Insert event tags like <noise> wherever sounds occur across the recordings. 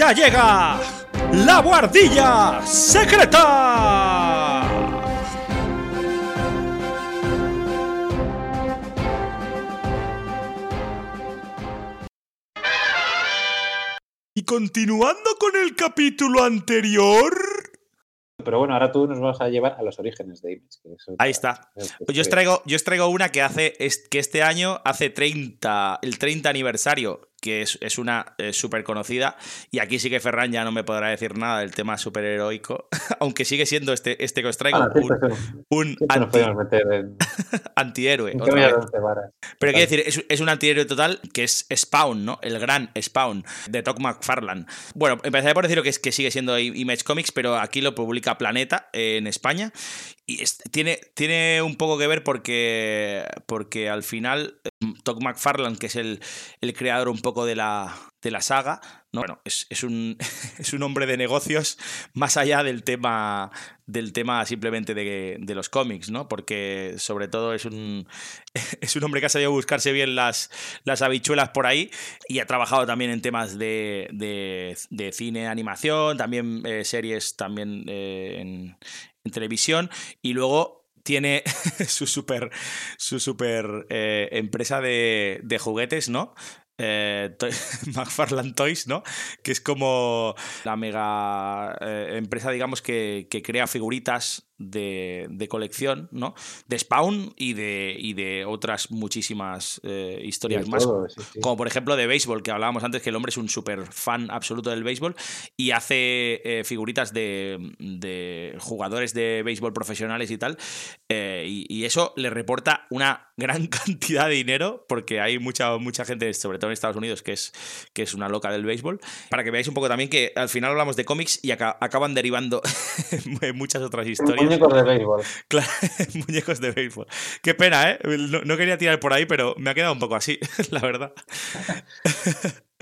ya llega la guardilla secreta. Y continuando con el capítulo anterior. Pero bueno, ahora tú nos vas a llevar a los orígenes de Image. que eso- Ahí está. es- yo os traigo, yo os traigo una que hace que este año hace 30, el 30 aniversario, que es, es una súper conocida. Y aquí sí que Ferran ya no me podrá decir nada del tema superheroico, <laughs> aunque sigue siendo este, este que os traigo Ah, un, un anti- en, <laughs> antihéroe. otra vez. Pero quiero decir, es, es un antihéroe total que es Spawn, ¿no? El gran Spawn de Todd McFarlane. Bueno, empezaré por decir que, es, que sigue siendo Image Comics, pero aquí lo publica Planeta eh, en España. Y es- tiene, tiene un poco que ver porque, porque al final eh, Todd McFarlane, que es el, el creador un poco de la, de la saga, ¿no? bueno, es, es un, <laughs> es un hombre de negocios más allá del tema, del tema simplemente de, de los cómics, ¿no? Porque sobre todo es un, <laughs> es un hombre que ha sabido buscarse bien las, las habichuelas por ahí y ha trabajado también en temas de, de, cine, animación, también eh, series también eh, en televisión y luego tiene <laughs> su super, su super eh, empresa de, de juguetes, ¿no? Eh, <laughs> McFarlane Toys, ¿no? Que es como la mega eh, empresa, digamos, que, que crea figuritas de, de colección, ¿no? De Spawn y de, y de otras muchísimas eh, historias más. todo, sí, sí. Como por ejemplo de béisbol, que hablábamos antes, que el hombre es un súper fan absoluto del béisbol y hace eh, figuritas de, de jugadores de béisbol profesionales y tal. eh, y, y eso le reporta una gran <laughs> cantidad de dinero, porque hay mucha, mucha gente, sobre todo en Estados Unidos, que es, que es una loca del béisbol. Para que veáis un poco también que al final hablamos de cómics y aca- acaban derivando <laughs> muchas otras historias. Muñecos de béisbol. <laughs> Claro, <laughs> muñecos de béisbol. Qué pena, ¿eh? No, quería tirar por ahí, pero me ha quedado un poco así, <laughs> la verdad.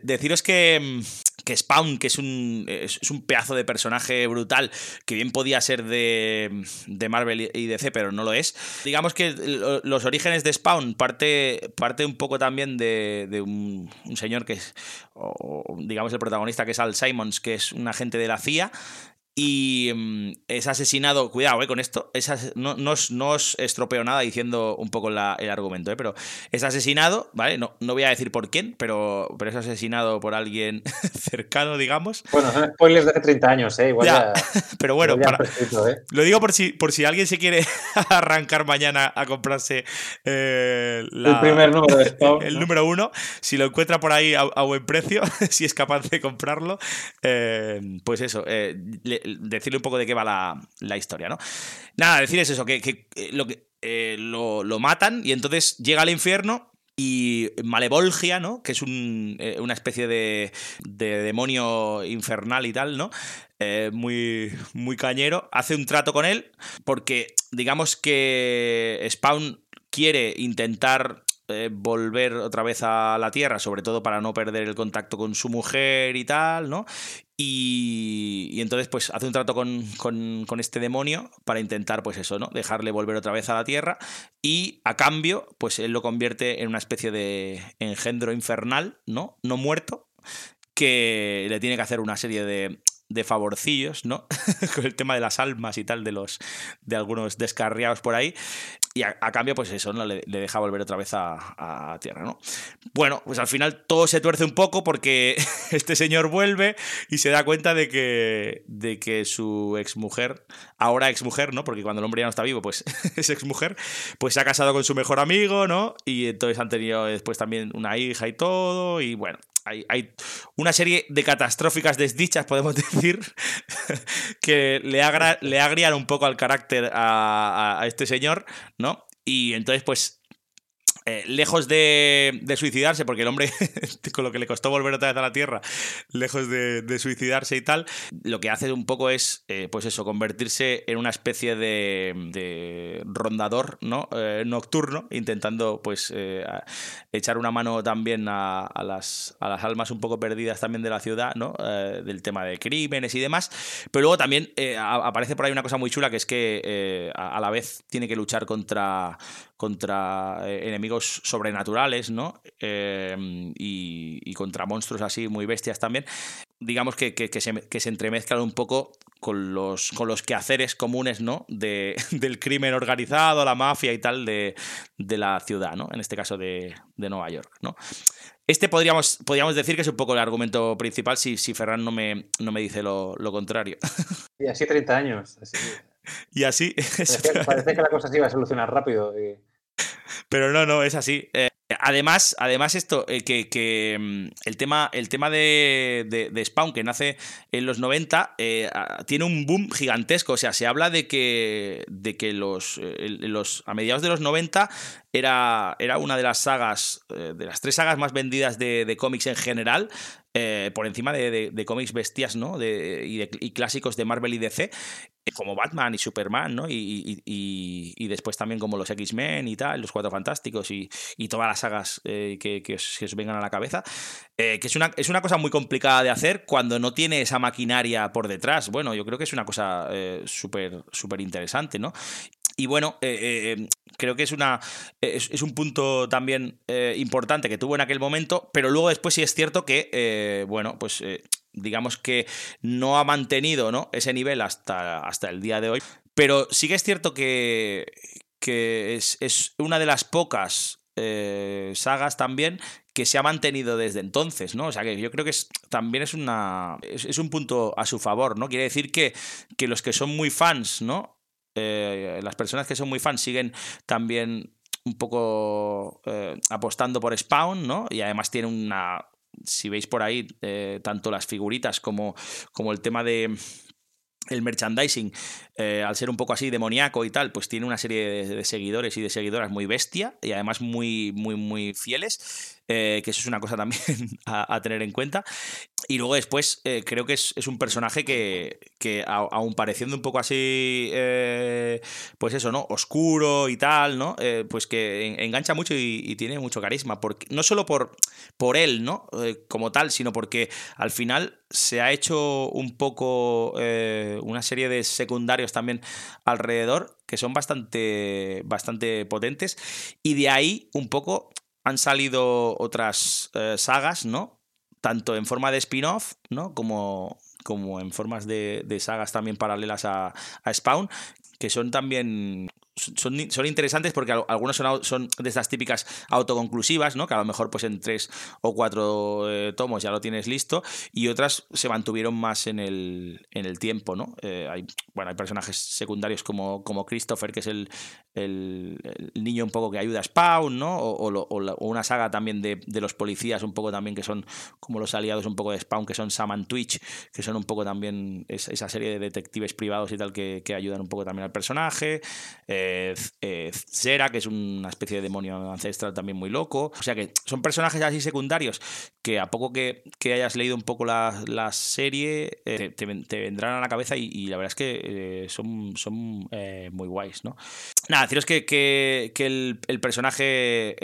Deciros que, mm, que Spawn, que es un, es, un pedazo de personaje brutal, que bien podía ser de, de Marvel y DC, pero no lo es. Digamos que lo- los orígenes de Spawn parte, parte un poco también de, de un, un señor que es, o digamos el protagonista, que es Al Simons, que es un agente de la CIA, y mm, es asesinado, cuidado eh, con esto, es as- no, no os, no os estropeo nada diciendo un poco la- el argumento, eh, pero es asesinado, ¿vale? No, no voy a decir por quién, pero, pero es asesinado por alguien <laughs> cercano, digamos. Bueno, son spoilers de hace 30 años, ¿eh? Igual Ya, ya, <laughs> Pero bueno, ya para- prescrito, ¿eh? lo digo por si, por si alguien se quiere <laughs> arrancar mañana a comprarse eh, la- El primer número de el ¿no? número uno, si lo encuentra por ahí a, a buen precio, si es capaz de comprarlo, eh, pues eso, le- decirle un poco de qué va la, la historia, ¿no? Nada, decirles eso, que, eh, lo, que eh, lo, lo matan y entonces llega al infierno. Y Malevolgia, ¿no? Que es un, eh, una especie de, de demonio infernal y tal, ¿no? Muy, muy cañero. Hace un trato con él porque, digamos que Spawn quiere intentar eh, volver otra vez a la Tierra, sobre todo para no perder el contacto con su mujer y tal, ¿no? Y, y entonces, pues, hace un trato con, con- con este demonio para intentar, pues eso, ¿no? Dejarle volver otra vez a la Tierra. Y a cambio, pues él lo convierte en una especie de engendro infernal, ¿no? No muerto, que le tiene que hacer una serie de, de favorcillos, ¿no? <laughs> Con el tema de las almas y tal de los de algunos descarriados por ahí. Y a, cambio, pues eso, ¿no? Le, le deja volver otra vez a, a tierra, ¿no? Bueno, pues al final todo se tuerce un poco porque <laughs> este señor vuelve y se da cuenta de que, de que su exmujer, ahora exmujer, ¿no? Porque cuando el hombre ya no está vivo, pues <laughs> es exmujer, pues se ha casado con su mejor amigo, ¿no? Y entonces han tenido después también una hija y todo. Y bueno, hay, una serie de catastróficas desdichas, podemos <laughs> decir, que le, agra- le agrian un poco al carácter a- a este señor, ¿no? Y entonces, pues, eh, lejos de, suicidarse, porque el hombre, <laughs> con lo que le costó volver otra vez a la Tierra, lejos de, suicidarse y tal, lo que hace un poco es, eh, pues eso, convertirse en una especie de, de rondador, ¿no? Eh, nocturno, intentando, pues, echar una mano también a, las, a las almas un poco perdidas también de la ciudad, ¿no? Del tema de crímenes y demás. Pero luego también aparece por ahí una cosa muy chula que es que a la vez tiene que luchar contra, contra enemigos sobrenaturales, ¿no? y, contra monstruos así muy bestias también. Digamos que, se, que se entremezclan un poco con los, con los quehaceres comunes, ¿no? De, <laughs> del crimen organizado, la mafia y tal de, la ciudad, ¿no? En este caso de, Nueva York, ¿no? Este podríamos, podríamos decir que es un poco el argumento principal si, si Ferran no me, no me dice lo, contrario. <laughs> Y así 30 años. Y así. Parece, que la cosa se iba a solucionar rápido. Pero no, no, es así. Eh, Además, además esto, eh, que, mm, el tema, el tema de, Spawn, que nace en los 90, eh, tiene un boom gigantesco. O sea, se habla de que, de que los, los, a mediados de los 90 era, era una de las sagas, de las tres sagas más vendidas de, cómics en general, por encima de, cómics bestias, ¿no? y, y, clásicos de Marvel y DC como Batman y Superman, ¿no? Y, después también como los X-Men y tal, los Cuatro Fantásticos y, todas las sagas eh, que, os, vengan a la cabeza. Eh, que es una, es una cosa muy complicada de hacer cuando no tiene esa maquinaria por detrás. Bueno, yo creo que es una cosa eh, súper súper interesante, ¿no? Y bueno, creo que es, una, es, un punto también importante que tuvo en aquel momento, pero luego después sí es cierto que, bueno, pues digamos que no ha mantenido ¿no? ese nivel hasta, hasta el día de hoy. Pero sí que es cierto que, que es, una de las pocas eh, sagas también que se ha mantenido desde entonces, ¿no? O sea que yo creo que es, también es una. Es, un punto a su favor, ¿no? Quiere decir que, que los que son muy fans, ¿no? Eh, las personas que son muy fans siguen también un poco eh, apostando por Spawn, ¿no? Y además tiene una, si veis por ahí, eh, tanto las figuritas como, como el tema de el merchandising, eh, al ser un poco así demoníaco y tal, pues tiene una serie de, seguidores y de seguidoras muy bestia y además muy, muy, muy fieles. Eh, que eso es una cosa también <laughs> a, tener en cuenta. Y luego después eh, creo que es, un personaje que, que aun pareciendo un poco así, pues eso, ¿no? Oscuro y tal, ¿no? pues que engancha mucho y, tiene mucho carisma. Porque, no solo por, por él, ¿no? como tal, sino porque al final se ha hecho un poco una serie de secundarios también alrededor que son bastante, bastante potentes. Y de ahí un poco han salido otras eh, sagas, ¿no? Tanto en forma de spin-off, ¿no? Como, como en formas de, sagas también paralelas a, Spawn, que son también son, son interesantes porque algunos son, son, de estas típicas autoconclusivas, ¿no? Que a lo mejor pues en tres o cuatro eh, tomos ya lo tienes listo y otras se mantuvieron más en el, en el tiempo, ¿no? Eh, hay, bueno, hay personajes secundarios como, como Christopher, que es el, el, niño un poco que ayuda a Spawn, ¿no? O, o, una saga también de, de, los policías un poco también que son como los aliados un poco de Spawn, que son Sam and Twitch, que son un poco también esa serie de detectives privados y tal que, que ayudan un poco también al personaje. Eh, eh, Zera, que es una especie de demonio ancestral también muy loco. O sea que son personajes así secundarios que a poco que, hayas leído un poco la, serie eh, te, vendrán a la cabeza y, la verdad es que eh, son, son muy guays, ¿no? Nada, deciros que, que, el, el, personaje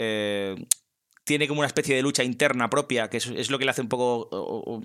tiene como una especie de lucha interna propia, que es, lo que le hace un poco.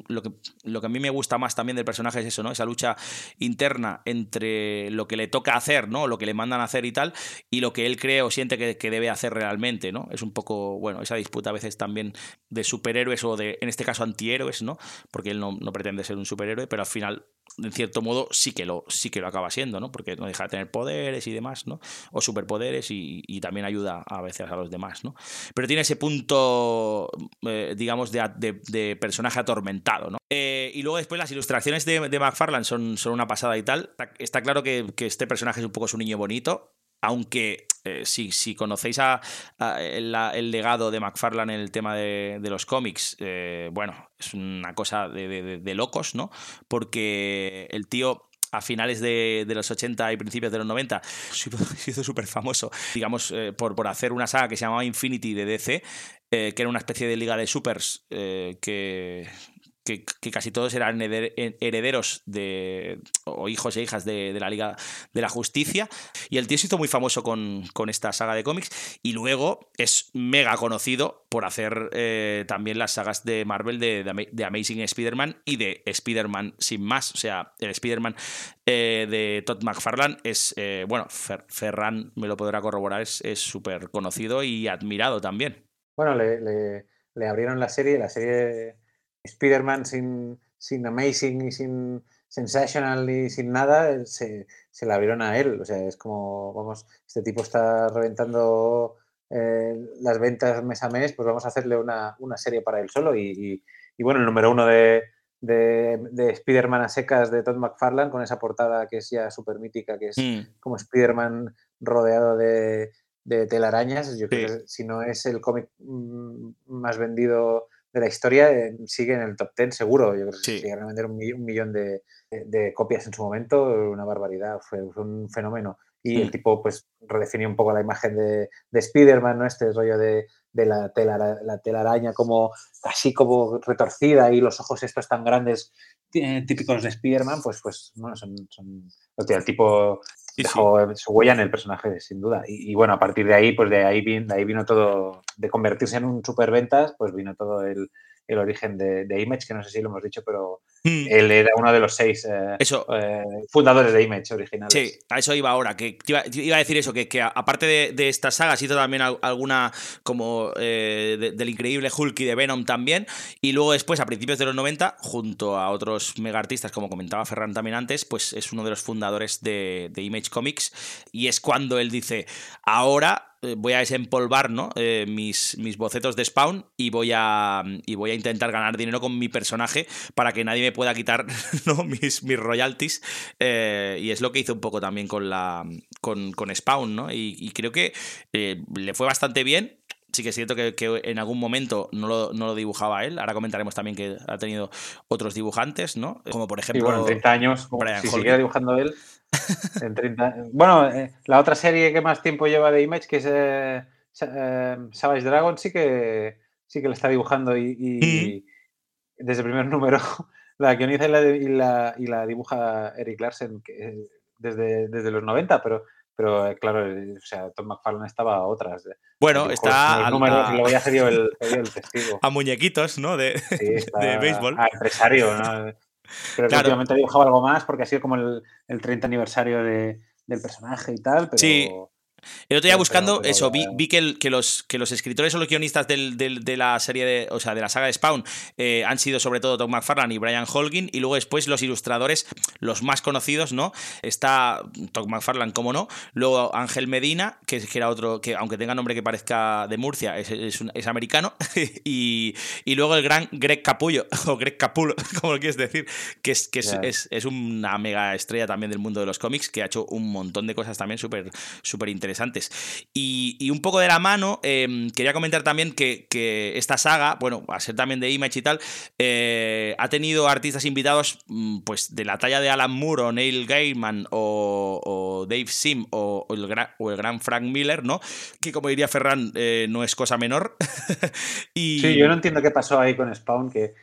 lo, que, lo que a mí me gusta más también del personaje es eso, ¿no? Esa lucha interna entre lo que le toca hacer, ¿no? Lo que le mandan a hacer y tal, y lo que él cree o siente que, debe hacer realmente, ¿no? Es un poco, bueno, esa disputa a veces también de superhéroes o de, en este caso, antihéroes, ¿no? Porque él no, no pretende ser un superhéroe, pero al final en cierto modo sí que lo, sí que lo acaba siendo, ¿no? Porque no deja de tener poderes y demás, ¿no? O superpoderes y, también ayuda a veces a los demás, ¿no? Pero tiene ese punto, eh, digamos, de, personaje atormentado, ¿no? Eh, y luego después las ilustraciones de, de McFarlane son, son una pasada y tal. Está, claro que, que este personaje es un poco su niño bonito, aunque eh, si, si, conocéis el, legado de McFarlane en el tema de, los cómics, eh, bueno, es una cosa de, locos, ¿no? Porque el tío a finales de, los 80 y principios de los 90 <laughs> se hizo súper famoso, digamos, eh, por, por hacer una saga que se llamaba Infinity de DC, que era una especie de liga de supers que que, casi todos eran herederos de, o hijos e hijas de, la Liga de la Justicia. Y el tío se hizo muy famoso con, esta saga de cómics y luego es mega conocido por hacer eh, también las sagas de Marvel de, de Amazing Spider-Man y de Spider-Man sin más. O sea, el Spider-Man eh, de Todd McFarlane es, eh, bueno, Ferran me lo podrá corroborar, es súper conocido y admirado también. Bueno, le, le abrieron la serie, la serie Spider-Man sin, sin Amazing y sin Sensational y sin nada, se, se, la abrieron a él. O sea, es como, vamos, este tipo está reventando eh, las ventas mes a mes, pues vamos a hacerle una, una serie para él solo. Y, y, bueno, el número uno de, de, de Spider-Man a secas de Todd McFarlane, con esa portada que es ya súper mítica, que es mm. como Spider-Man rodeado de, de telarañas. Yo creo que si no es el cómic mm, más vendido de la historia, eh, sigue en el top 10 seguro. Yo creo que llegaron a vender un, millón de, copias en su momento, una barbaridad, fue, un fenómeno. Y el mm. tipo pues redefinió un poco la imagen de, de Spider-Man, ¿no? Este rollo de, la, la telaraña como así como retorcida y los ojos estos tan grandes eh, típicos de Spider-Man, pues, pues bueno, son, son el tipo dejó su huella en el personaje, sin duda. Y, bueno, a partir de ahí, pues de ahí, vino, de ahí vino todo, de convertirse en un superventas, pues vino todo el, el origen de, de, Image, que no sé si lo hemos dicho, pero hmm. él era uno de los seis eh, eh, fundadores de Image originales. Sí, a eso iba ahora, que iba, a decir eso, que, que aparte de, de esta saga, hizo también alguna como eh, del increíble Hulk y de Venom también, y luego después, a principios de los 90, junto a otros mega artistas, como comentaba Ferran también antes, pues es uno de los fundadores de, de Image Comics, y es cuando él dice, ahora voy a desempolvar ¿no? Eh, mis, mis, bocetos de Spawn y voy, a, y voy a intentar ganar dinero con mi personaje para que nadie me pueda quitar <laughs> ¿no? mis, mis royalties. Eh, y es lo que hizo un poco también con, la, con, con Spawn, ¿no? Y, creo que le fue bastante bien sí que es cierto que, en algún momento no lo, no lo, dibujaba él. Ahora comentaremos también que ha tenido otros dibujantes, ¿no? Como por ejemplo. bueno, en 30 años, si siguiera dibujando él, en 30... Bueno, eh, la otra serie que más tiempo lleva de Image, que es eh, eh, Savage Dragon, sí que, sí que la está dibujando y, desde el primer número <laughs> la guioniza y la, y la, dibuja Eric Larsen que, desde, desde los 90, pero pero claro, o sea, Tom McFarlane estaba a otras. Bueno, está. A, lo voy a el, <laughs> el testigo. A muñequitos, ¿no? De, <laughs> de béisbol. A empresario, ¿no? Pero claro. últimamente he dibujado algo más porque ha sido como el, el 30 aniversario de, del personaje y tal. Pero... Sí, el otro día buscando eso, vi, vi que, que, los, que los escritores o los guionistas del, de la serie de, o sea, de la saga de Spawn eh, han sido sobre todo Tom McFarlane y Brian Holguin, y luego después los ilustradores, los más conocidos, ¿no? Está Tom McFarlane, como no, luego Ángel Medina, que, que, era otro, que aunque tenga nombre que parezca de Murcia, es, es, americano, <laughs> y, y, luego el gran Greg Capullo, <laughs> o Greg Capullo, <laughs> como lo quieres decir, que es, que es, es, una mega estrella también del mundo de los cómics, que ha hecho un montón de cosas también súper súper interesantes interesantes. Y, un poco de la mano, em, quería comentar también que, esta saga, bueno, a ser también de Image y tal, eh, ha tenido artistas invitados mm, pues de la talla de Alan Moore o Neil Gaiman o, Dave Sim o, el gran, Frank Miller, ¿no? Que como diría Ferran, eh, no es cosa menor. <laughs> y... Sí, yo no entiendo qué pasó ahí con Spawn, que,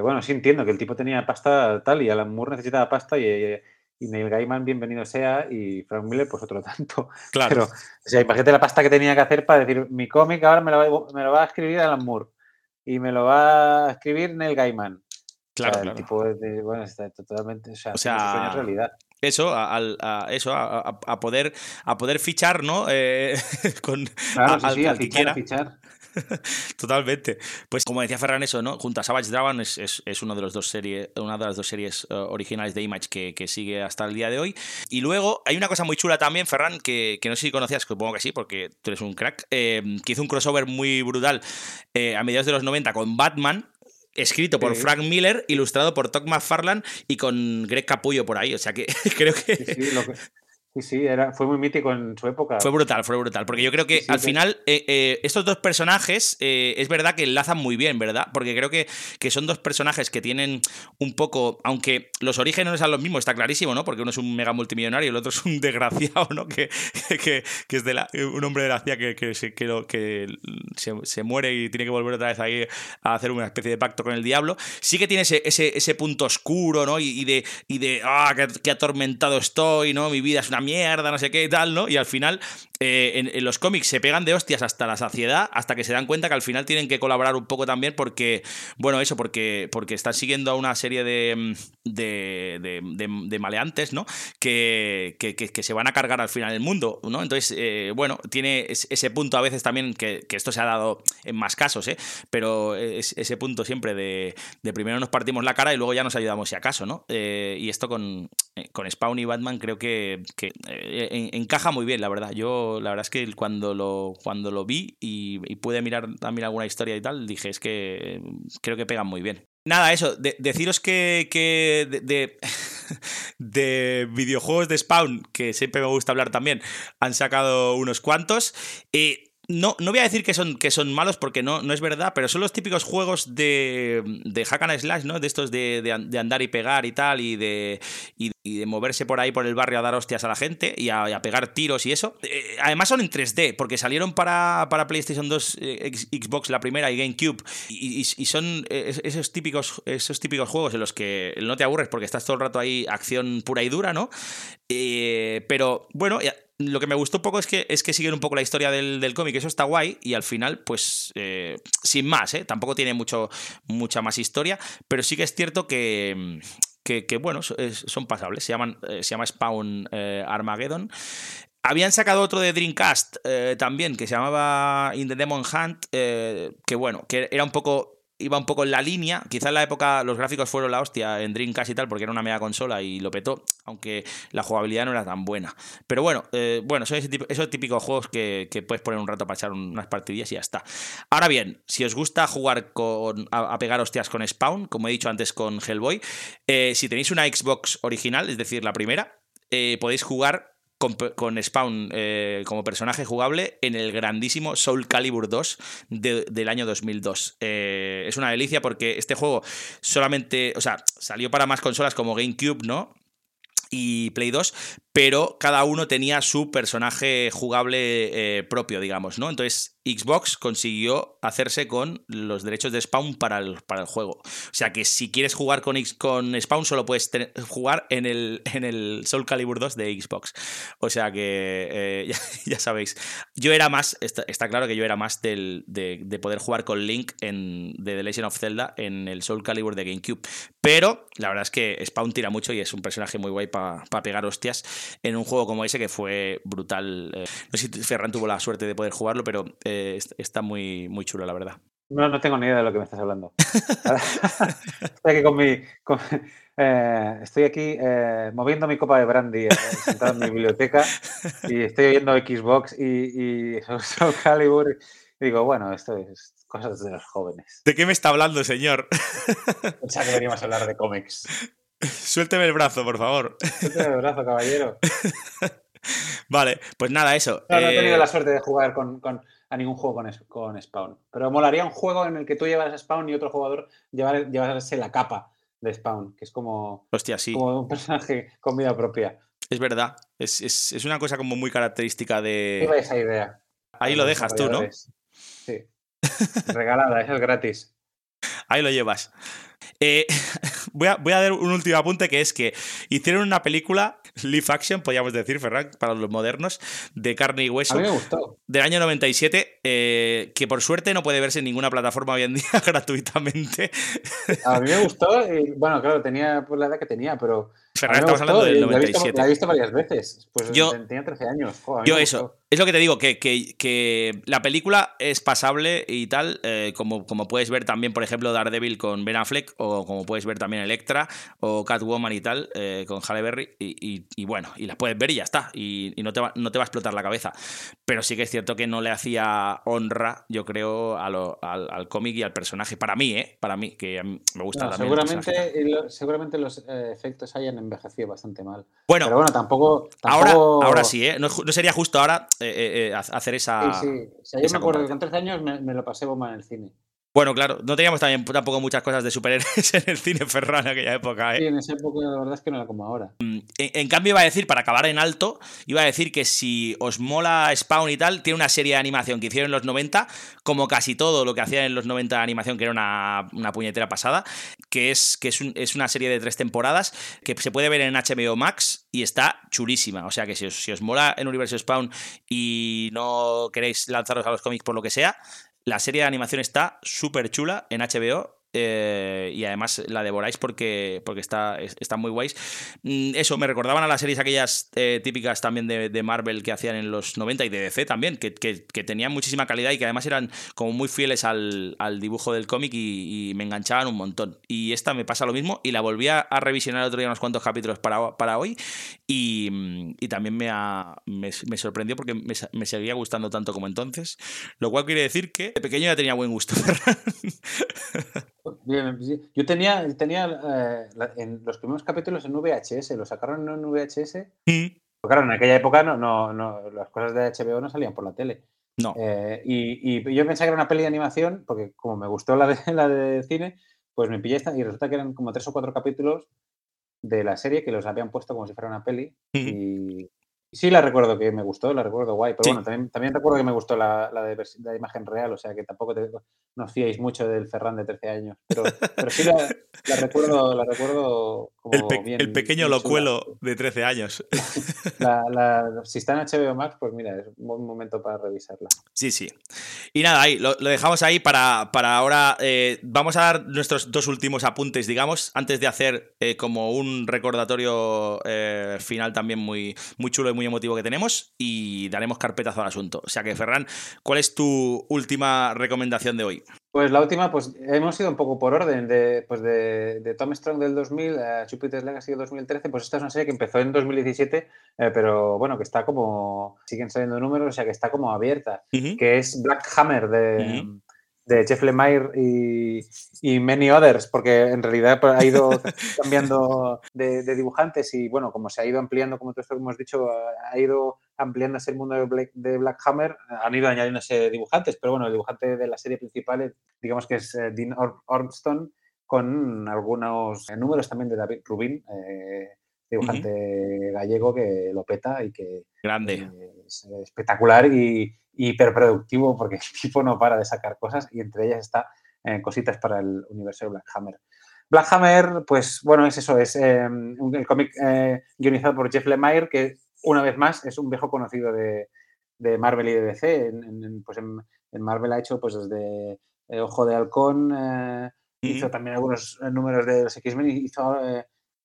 bueno, sí entiendo que el tipo tenía pasta tal y Alan Moore necesitaba pasta y y Neil Gaiman, bienvenido sea, y Frank Miller, pues otro <laughs> tanto. Claro. Pero, o sea, imagínate la pasta que tenía que hacer para decir, mi cómic ahora me lo, va, me lo va a escribir Alan Moore y me lo va a escribir Neil Gaiman. Claro, El tipo de, bueno, está totalmente, o sea, realidad. Eso, a, eso a, poder, a poder fichar, ¿no? Eh, <laughs> con, claro, sí, al, que quiera. Fichar. <laughs> Totalmente. Pues como decía Ferran, eso, ¿no? Junto a Savage Dragon es, es, uno de los dos series, una de las dos series eh, originales de Image que, que, sigue hasta el día de hoy. Y luego hay una cosa muy chula también, Ferran, que, que no sé si conocías, supongo que sí, porque tú eres un crack, eh, que hizo un crossover muy brutal eh, a mediados de los 90 con Batman, escrito por Frank Miller, ilustrado por Todd McFarlane y con Greg Capullo por ahí. O sea que <laughs> creo que... Sí, lo que Sí, sí, era, fue muy mítico en su época. Fue brutal, fue brutal. Porque yo creo que al final eh, eh, estos dos personajes eh, es verdad que enlazan muy bien, ¿verdad? Porque creo que, que, son dos personajes que tienen un poco, aunque los orígenes no sean los mismos, está clarísimo, ¿no? Porque uno es un mega multimillonario y el otro es un <laughs> desgraciado, ¿no? Que, que, que es de la, un hombre de la CIA que, que, se, que, se, muere y tiene que volver otra vez ahí a hacer una especie de pacto con el diablo. Sí que tiene ese, ese, ese punto oscuro, ¿no? Y, de, y de, ah, qué atormentado estoy, ¿no? Mi vida es una mierda, no sé qué y tal, ¿no? Y al final, eh, en, los cómics se pegan de hostias hasta la saciedad, hasta que se dan cuenta que al final tienen que colaborar un poco también porque, bueno, eso, porque, porque están siguiendo a una serie de, de, de, maleantes, ¿no? Que, que, se van a cargar al final el mundo, ¿no? Entonces, eh, bueno, tiene ese punto a veces también, que, esto se ha dado en más casos, ¿eh? Pero es, ese punto siempre de, primero nos partimos la cara y luego ya nos ayudamos si acaso, ¿no? Eh, y esto con, con Spawn y Batman creo que, que encaja muy bien, la verdad. Yo, la verdad es que cuando lo, cuando lo vi y, pude mirar también alguna historia y tal, dije, es que creo que pegan muy bien. Nada, eso, deciros que, que de, <laughs> de, videojuegos de Spawn, que siempre me gusta hablar también, han sacado unos cuantos. Eh, no, no voy a decir que son, que son malos porque no, no es verdad, pero son los típicos juegos de, de hack and slash, ¿no? De estos de, de, andar y pegar y tal, y de, y, de moverse por ahí por el barrio a dar hostias a la gente y a, pegar tiros y eso. Eh, además son en 3D, porque salieron para, para PlayStation 2, eh, Xbox la primera y GameCube, y, y, son esos típicos, esos típicos juegos en los que no te aburres porque estás todo el rato ahí acción pura y dura, ¿no? Eh, pero bueno, lo que me gustó un poco es que, es que siguen un poco la historia del, del cómic, eso está guay, y al final, pues, eh, sin más, ¿eh? tampoco tiene mucho, mucha más historia, pero sí que es cierto que, que, bueno, son pasables, se, llaman, eh, se llama Spawn Armageddon. Habían sacado otro de Dreamcast también, que se llamaba In the Demon Hunt, que bueno, que era un poco iba un poco en la línea. Quizá en la época los gráficos fueron la hostia en Dreamcast y tal, porque era una mega consola y lo petó, aunque la jugabilidad no era tan buena. Pero bueno, eh, bueno, son esos típicos juegos que, puedes poner un rato para echar unas partidillas y ya está. Ahora bien, si os gusta jugar con, a, pegar hostias con Spawn, como he dicho antes con Hellboy, eh, si tenéis una Xbox original, es decir, la primera, eh, podéis jugar con, Spawn eh, como personaje jugable en el grandísimo Soul Calibur 2 del año 2002. Eh, es una delicia porque este juego solamente, o sea, salió para más consolas como GameCube, ¿no? y Play 2, pero cada uno tenía su personaje jugable eh, propio, digamos, ¿no? Entonces Xbox consiguió hacerse con los derechos de Spawn para el, para el juego. O sea que si quieres jugar con, con Spawn solo puedes jugar en el, en el Soul Calibur 2 de Xbox. O sea que eh, <laughs> ya, sabéis, yo era más, está, claro que yo era más del, de, poder jugar con Link en de The Legend of Zelda en el Soul Calibur de GameCube. Pero la verdad es que Spawn tira mucho y es un personaje muy guay para pegar hostias en un juego como ese que fue brutal. Eh, no sé si Ferran tuvo la suerte de poder jugarlo, pero... Eh, está muy, muy chulo, la verdad. No, no tengo ni idea de lo que me estás hablando. <laughs> <laughs> estoy aquí con mi. Eh, estoy aquí eh, moviendo mi copa de brandy eh, sentado en mi biblioteca y estoy oyendo Xbox y, y <laughs> Soul Calibur. Y digo, bueno, esto es cosas de los jóvenes. ¿De qué me está hablando, señor? Pensaba que veníamos a hablar de cómics. Suélteme el brazo, por favor. Suélteme el brazo, caballero. Vale, pues nada, eso. No, no he tenido la suerte de jugar con, a ningún juego con, con, Spawn. Pero molaría un juego en el que tú llevas a Spawn y otro jugador llevar, llevarse la capa de Spawn, que es como, Hostia, sí. como un personaje con vida propia. Es verdad, es, es, es una cosa como muy característica de... Iba esa idea. Ahí lo dejas tú, ¿no? Sí. Regalada, eso es gratis. Ahí lo llevas. Eh, <laughs> voy, a, voy, a, dar un último apunte que es que hicieron una película, live action, podríamos decir, Ferran, para los modernos, de carne y hueso. A mí me gustó. Del año 97, eh, que por suerte no puede verse en ninguna plataforma hoy en día <laughs> gratuitamente. A mí me gustó, y, bueno, claro, tenía pues, la edad que tenía, pero. Ferran, estamos hablando del 97. La he, visto, varias veces. Pues yo, tenía 13 años. yo eso Es lo que te digo, que, que, la película es pasable y tal, eh, como, como puedes ver también, por ejemplo, Daredevil con Ben Affleck, o como puedes ver también Electra, o Catwoman y tal, eh, con Halle Berry, y, bueno, y las puedes ver y ya está, y, no, te va, no te va a explotar la cabeza. Pero sí que es cierto que no le hacía honra, yo creo, al, cómic y al personaje, para mí, ¿eh? Para mí, que me gusta también. Seguramente, seguramente los eh, efectos hayan envejecido bastante mal. Bueno, pero bueno, tampoco... Ahora, ahora sí, ¿eh? No, no sería justo ahora eh, eh, hacer esa. Sí, sí. yo me acuerdo que con 13 años me, lo pasé bomba en el cine. Bueno, claro, no teníamos también tampoco muchas cosas de superhéroes <laughs> en el cine Ferran en aquella época. ¿eh? Sí, en esa época la verdad es que no era como ahora. Mm, en, cambio, iba a decir, para acabar en alto, iba a decir que si os mola Spawn y tal, tiene una serie de animación que hicieron en los 90, como casi todo lo que hacían en los 90 de animación, que era una, puñetera pasada, que, es, que es, una serie de tres temporadas que se puede ver en HBO Max y está chulísima. O sea que si os, si os mola el universo Spawn y no queréis lanzaros a los cómics por lo que sea, la serie de animación está súper chula en HBO eh, y además la devoráis porque, porque está, está muy guays. Mm, eso, me recordaban a las series aquellas eh, típicas también de, Marvel que hacían en los 90 y de DC también, que, tenían muchísima calidad y que además eran como muy fieles al, dibujo del cómic y, me enganchaban un montón. Y esta me pasa lo mismo y la volví a, revisionar otro día unos cuantos capítulos para, para hoy y, también me, me, sorprendió porque me, seguía gustando tanto como entonces, lo cual quiere decir que de pequeño ya tenía buen gusto. <laughs> Yo tenía, tenía eh, en los primeros capítulos en VHS, lo sacaron en VHS. Mm. Porque claro, en aquella época no, no, no, las cosas de HBO no salían por la tele. No. Eh, y, y, yo pensé que era una peli de animación, porque como me gustó la de, <laughs> la de cine, pues me pillé esta y resulta que eran como tres o cuatro capítulos de la serie que los habían puesto como si fuera una peli. Y, Sí, la recuerdo que me gustó, la recuerdo guay, pero bueno, también, también recuerdo que me gustó la, la, de, la imagen real, o sea que tampoco te, no fiéis mucho del Ferran de 13 años, pero, pero sí la, recuerdo, la recuerdo como el, bien, el pequeño locuelo de 13 años. <laughs> si está en HBO Max, pues mira, es un buen momento para revisarla. Sí, sí. Y nada, ahí lo, dejamos ahí para, para ahora. Eh, vamos a dar nuestros dos últimos apuntes, digamos, antes de hacer eh, como un recordatorio eh, final también muy, muy chulo y muy emotivo que tenemos y daremos carpetazo al asunto. O sea que, Ferran, ¿cuál es tu última recomendación de hoy? Pues la última, pues hemos ido un poco por orden, de, pues de, Tom Strong del 2000 a Jupiter's Legacy del 2013, pues esta es una serie que empezó en 2017, eh, pero bueno, que está como, siguen saliendo números, o sea que está como abierta, que es Black Hammer de, de Jeff Lemire y, many others, porque en realidad ha ido <laughs> cambiando de, dibujantes y bueno, como se ha ido ampliando, como todos hemos dicho, ha ido ampliándose el mundo de Black, de Black Hammer, han ido añadiéndose dibujantes, pero bueno, el dibujante de la serie principal, digamos que es eh, Dean Ormston, con algunos números también de David Rubin, eh, dibujante gallego que lo peta y que Grande. es espectacular y, hiperproductivo porque <laughs> el tipo no para de sacar cosas y entre ellas está eh, cositas para el universo de Black Hammer. Black Hammer, pues bueno, es eso, es eh, el cómic eh, guionizado por Jeff Lemire, que una vez más es un viejo conocido de, Marvel y de DC. En, pues en, Marvel ha hecho pues desde Ojo de Halcón, hizo también algunos números de los X-Men, hizo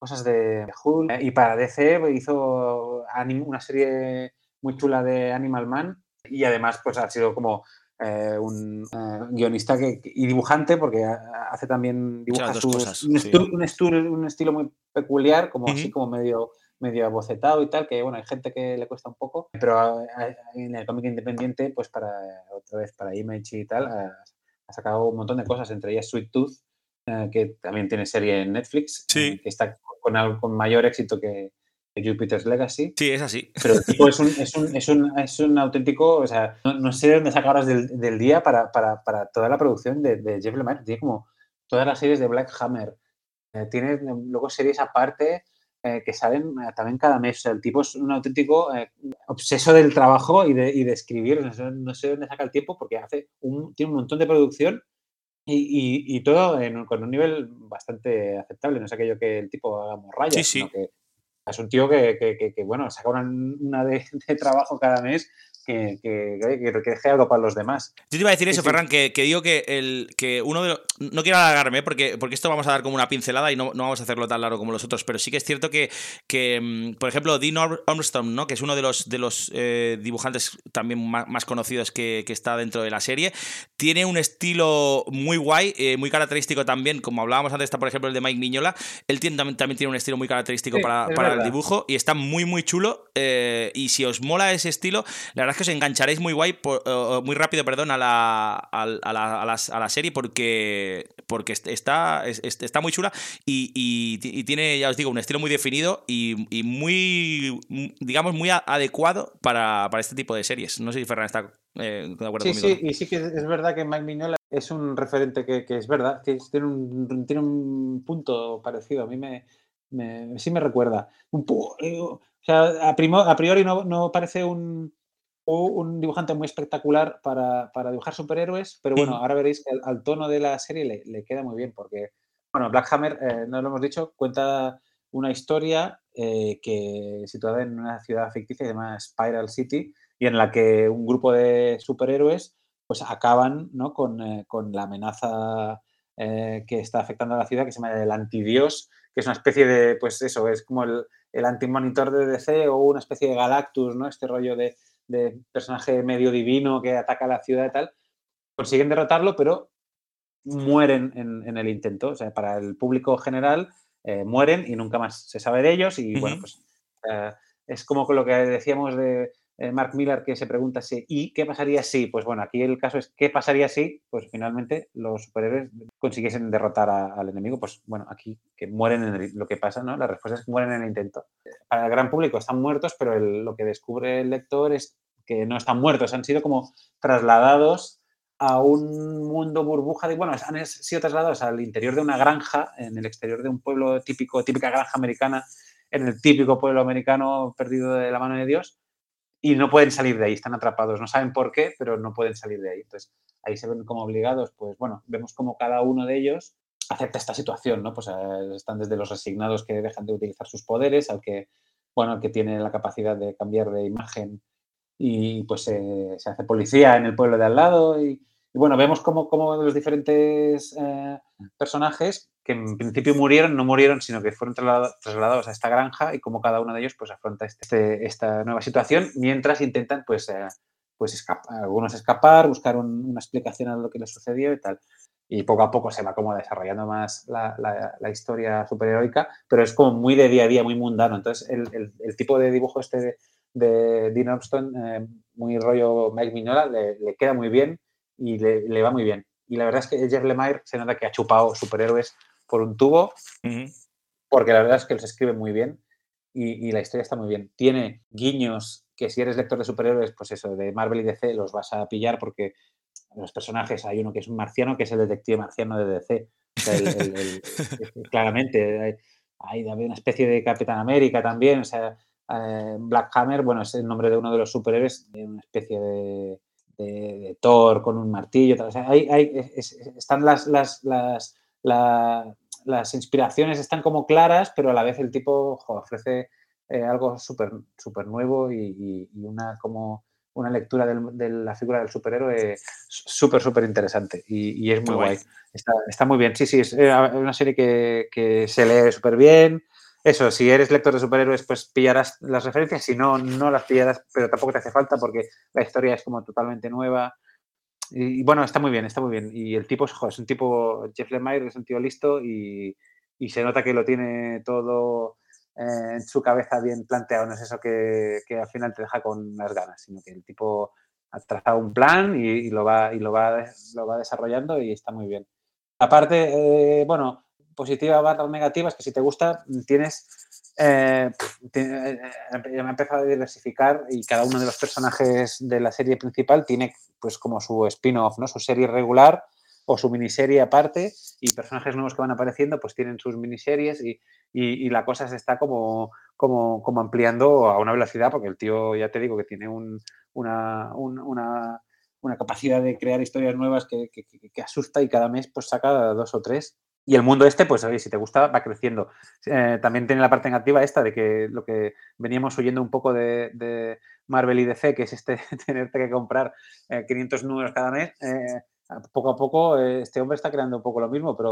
cosas de Hulk y para DC hizo una serie muy chula de Animal Man y además pues ha sido como eh, un eh, guionista que, y dibujante porque hace también dibuja un, estilo, muy peculiar como así como medio medio abocetado y tal que bueno hay gente que le cuesta un poco pero en el cómic independiente pues para otra vez para Image y tal ha, sacado un montón de cosas entre ellas Sweet Tooth eh, que también tiene serie en Netflix que está con, con mayor éxito que, Jupiter's Legacy. Sí, es así. Pero el tipo es un, es un, es un, es un auténtico, o sea, no, sé de dónde sacar horas del, del día para, para, para, toda la producción de, de Jeff Lemire. Tiene como todas las series de Black Hammer. Eh, tiene luego series aparte eh, que salen eh, también cada mes. O sea, el tipo es un auténtico obseso del trabajo y de, y de escribir. No sé, no sé, dónde saca el tiempo porque hace un, tiene un montón de producción y, y, y todo con un nivel bastante aceptable. No es aquello que el tipo haga sí, sí. sino que Es un tío que, bueno, saca una, <laughs> de, trabajo cada mes que, que, que, que algo para los demás. Yo te iba a decir eso, Ferran, que, digo que, el, que uno de los... No quiero alargarme, porque, porque esto vamos a dar como una pincelada y no, no vamos a hacerlo tan largo como los otros, pero sí que es cierto que, que mm, por ejemplo, Dean Armstrong, ¿no? que es uno de los, de los eh, dibujantes también más, conocidos que, está dentro de la serie, tiene un estilo muy guay, eh, muy característico también, como hablábamos antes, está por ejemplo el de Mike Miñola, él tiene, también, también tiene un estilo muy característico para, para el dibujo y está muy, muy chulo. Eh, y si os mola ese estilo, la verdad que os engancharéis muy guay, muy rápido, perdón, a la, a, la, serie porque, porque está, está muy chula y, tiene, ya os digo, un estilo muy definido y, muy, digamos, muy adecuado para, este tipo de series. No sé si Ferran está eh, de acuerdo sí, Sí, y sí que es verdad que Mike Mignola es un referente que, es verdad, que tiene un, tiene un punto parecido. A mí me, sí me recuerda. Un, o sea, a, priori no, no parece un un dibujante muy espectacular para, dibujar superhéroes, pero bueno, ahora veréis que al, tono de la serie le, queda muy bien porque, bueno, Black Hammer, eh, no lo hemos dicho, cuenta una historia eh, que situada en una ciudad ficticia llamada Spiral City y en la que un grupo de superhéroes pues acaban ¿no? con, eh, la amenaza que está afectando a la ciudad, que se llama el antidios, que es una especie de, pues eso, es como el, el antimonitor de DC o una especie de Galactus, ¿no? Este rollo de, de personaje medio divino que ataca a la ciudad y tal, consiguen derrotarlo, pero mueren en, el intento. O sea, para el público general eh, mueren y nunca más se sabe de ellos. Y bueno, pues eh, es como con lo que decíamos de eh, Mark Miller que se pregunta si, ¿y qué pasaría si? Pues bueno, aquí el caso es, ¿qué pasaría si? Pues finalmente los superhéroes consiguiesen derrotar al enemigo. Pues bueno, aquí que mueren en lo que pasa, ¿no? La respuesta es que mueren en el intento. Para el gran público están muertos, pero lo que descubre el lector es que no están muertos, han sido como trasladados a un mundo burbuja de, bueno, han sido trasladados al interior de una granja, en el exterior de un pueblo típico, típica granja americana, en el típico pueblo americano perdido de la mano de Dios, y no pueden salir de ahí, están atrapados, no saben por qué, pero no pueden salir de ahí. Entonces, ahí se ven como obligados, pues bueno, vemos como cada uno de ellos acepta esta situación, ¿no? Pues eh, están desde los resignados que dejan de utilizar sus poderes, al que, bueno, que tiene la capacidad de cambiar de imagen y pues se hace policía en el pueblo de al lado y, bueno, vemos como, los diferentes eh, personajes que en principio murieron, no murieron, sino que fueron trasladados a esta granja y como cada uno de ellos pues afronta este, este esta nueva situación mientras intentan pues, eh, pues escapar, algunos escapar, buscar una explicación a lo que les sucedió y tal. Y poco a poco se va como desarrollando más la, la, historia superheroica, pero es como muy de día a día, muy mundano. Entonces el, el, tipo de dibujo este de, de Dean Armstrong, eh, muy rollo Mike Mignola, le, le, queda muy bien y le, le, va muy bien. Y la verdad es que Jeff Lemire se nota que ha chupado superhéroes por un tubo, porque la verdad es que los escribe muy bien y, la historia está muy bien. Tiene guiños que si eres lector de superhéroes, pues eso, de Marvel y DC los vas a pillar porque los personajes, hay uno que es un marciano, que es el detective marciano de DC. <laughs> claramente, hay, una especie de Capitán América también, o sea, eh, Black Hammer, bueno, es el nombre de uno de los superhéroes, una especie de, de, Thor con un martillo. hay, están las, las, las, las inspiraciones están como claras, pero a la vez el tipo ofrece eh, algo súper super nuevo y, una como una lectura de la figura del superhéroe súper, súper interesante y, es muy guay. Está, muy bien. Sí, sí, es eh, una serie que, que se lee súper bien. Eso, si eres lector de superhéroes, pues pillarás las referencias. Si no, no las pillarás, pero tampoco te hace falta porque la historia es como totalmente nueva. Y, bueno, está muy bien, está muy bien. Y el tipo es un tipo, Jeff Lemire es un tío listo y, se nota que lo tiene todo eh, en su cabeza bien planteado. No es eso que, al final te deja con las ganas, sino que el tipo ha trazado un plan y, lo, va, y lo, va, lo va desarrollando y está muy bien. Aparte, eh, bueno, positiva barra negativa es que si te gusta, tienes eh, eh, me ha empezado a diversificar y cada uno de los personajes de la serie principal tiene pues como su spin-off, ¿no? Su serie regular o su miniserie aparte y personajes nuevos que van apareciendo pues tienen sus miniseries y, y, la cosa se está como, como, como, ampliando a una velocidad porque el tío ya te digo que tiene un, una, una, una, capacidad de crear historias nuevas que, que, que, asusta y cada mes pues saca dos o tres Y el mundo este, pues oye, si te gusta, va creciendo. Eh, también tiene la parte negativa esta de que lo que veníamos oyendo un poco de, Marvel y DC, que es este <laughs> tenerte que comprar 500 números cada mes, poco a poco este hombre está creando un poco lo mismo, pero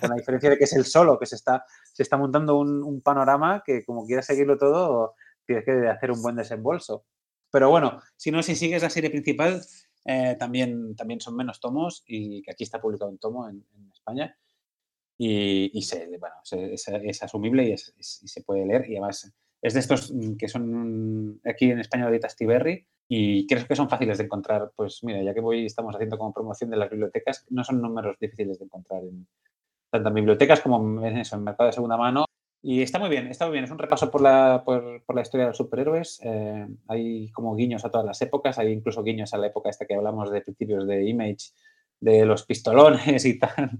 con la diferencia de que es el solo, que se está, se está montando un, panorama que como quiera seguirlo todo, tienes que hacer un buen desembolso. Pero bueno, si no, si sigues la serie principal, eh, también, también son menos tomos y que aquí está publicado un tomo en, España. Y, se, bueno, es, asumible y, se puede leer. Y además es de estos que son aquí en España de Tiberri y creo que son fáciles de encontrar. Pues mira, ya que voy, estamos haciendo como promoción de las bibliotecas, no son números difíciles de encontrar en, tanto en bibliotecas como en, eso, en mercado de segunda mano y está muy bien, está muy bien. Es un repaso por la, por, por la historia de los superhéroes. Eh, hay como guiños a todas las épocas, hay incluso guiños a la época esta que hablamos de principios de Image, de los pistolones y tal,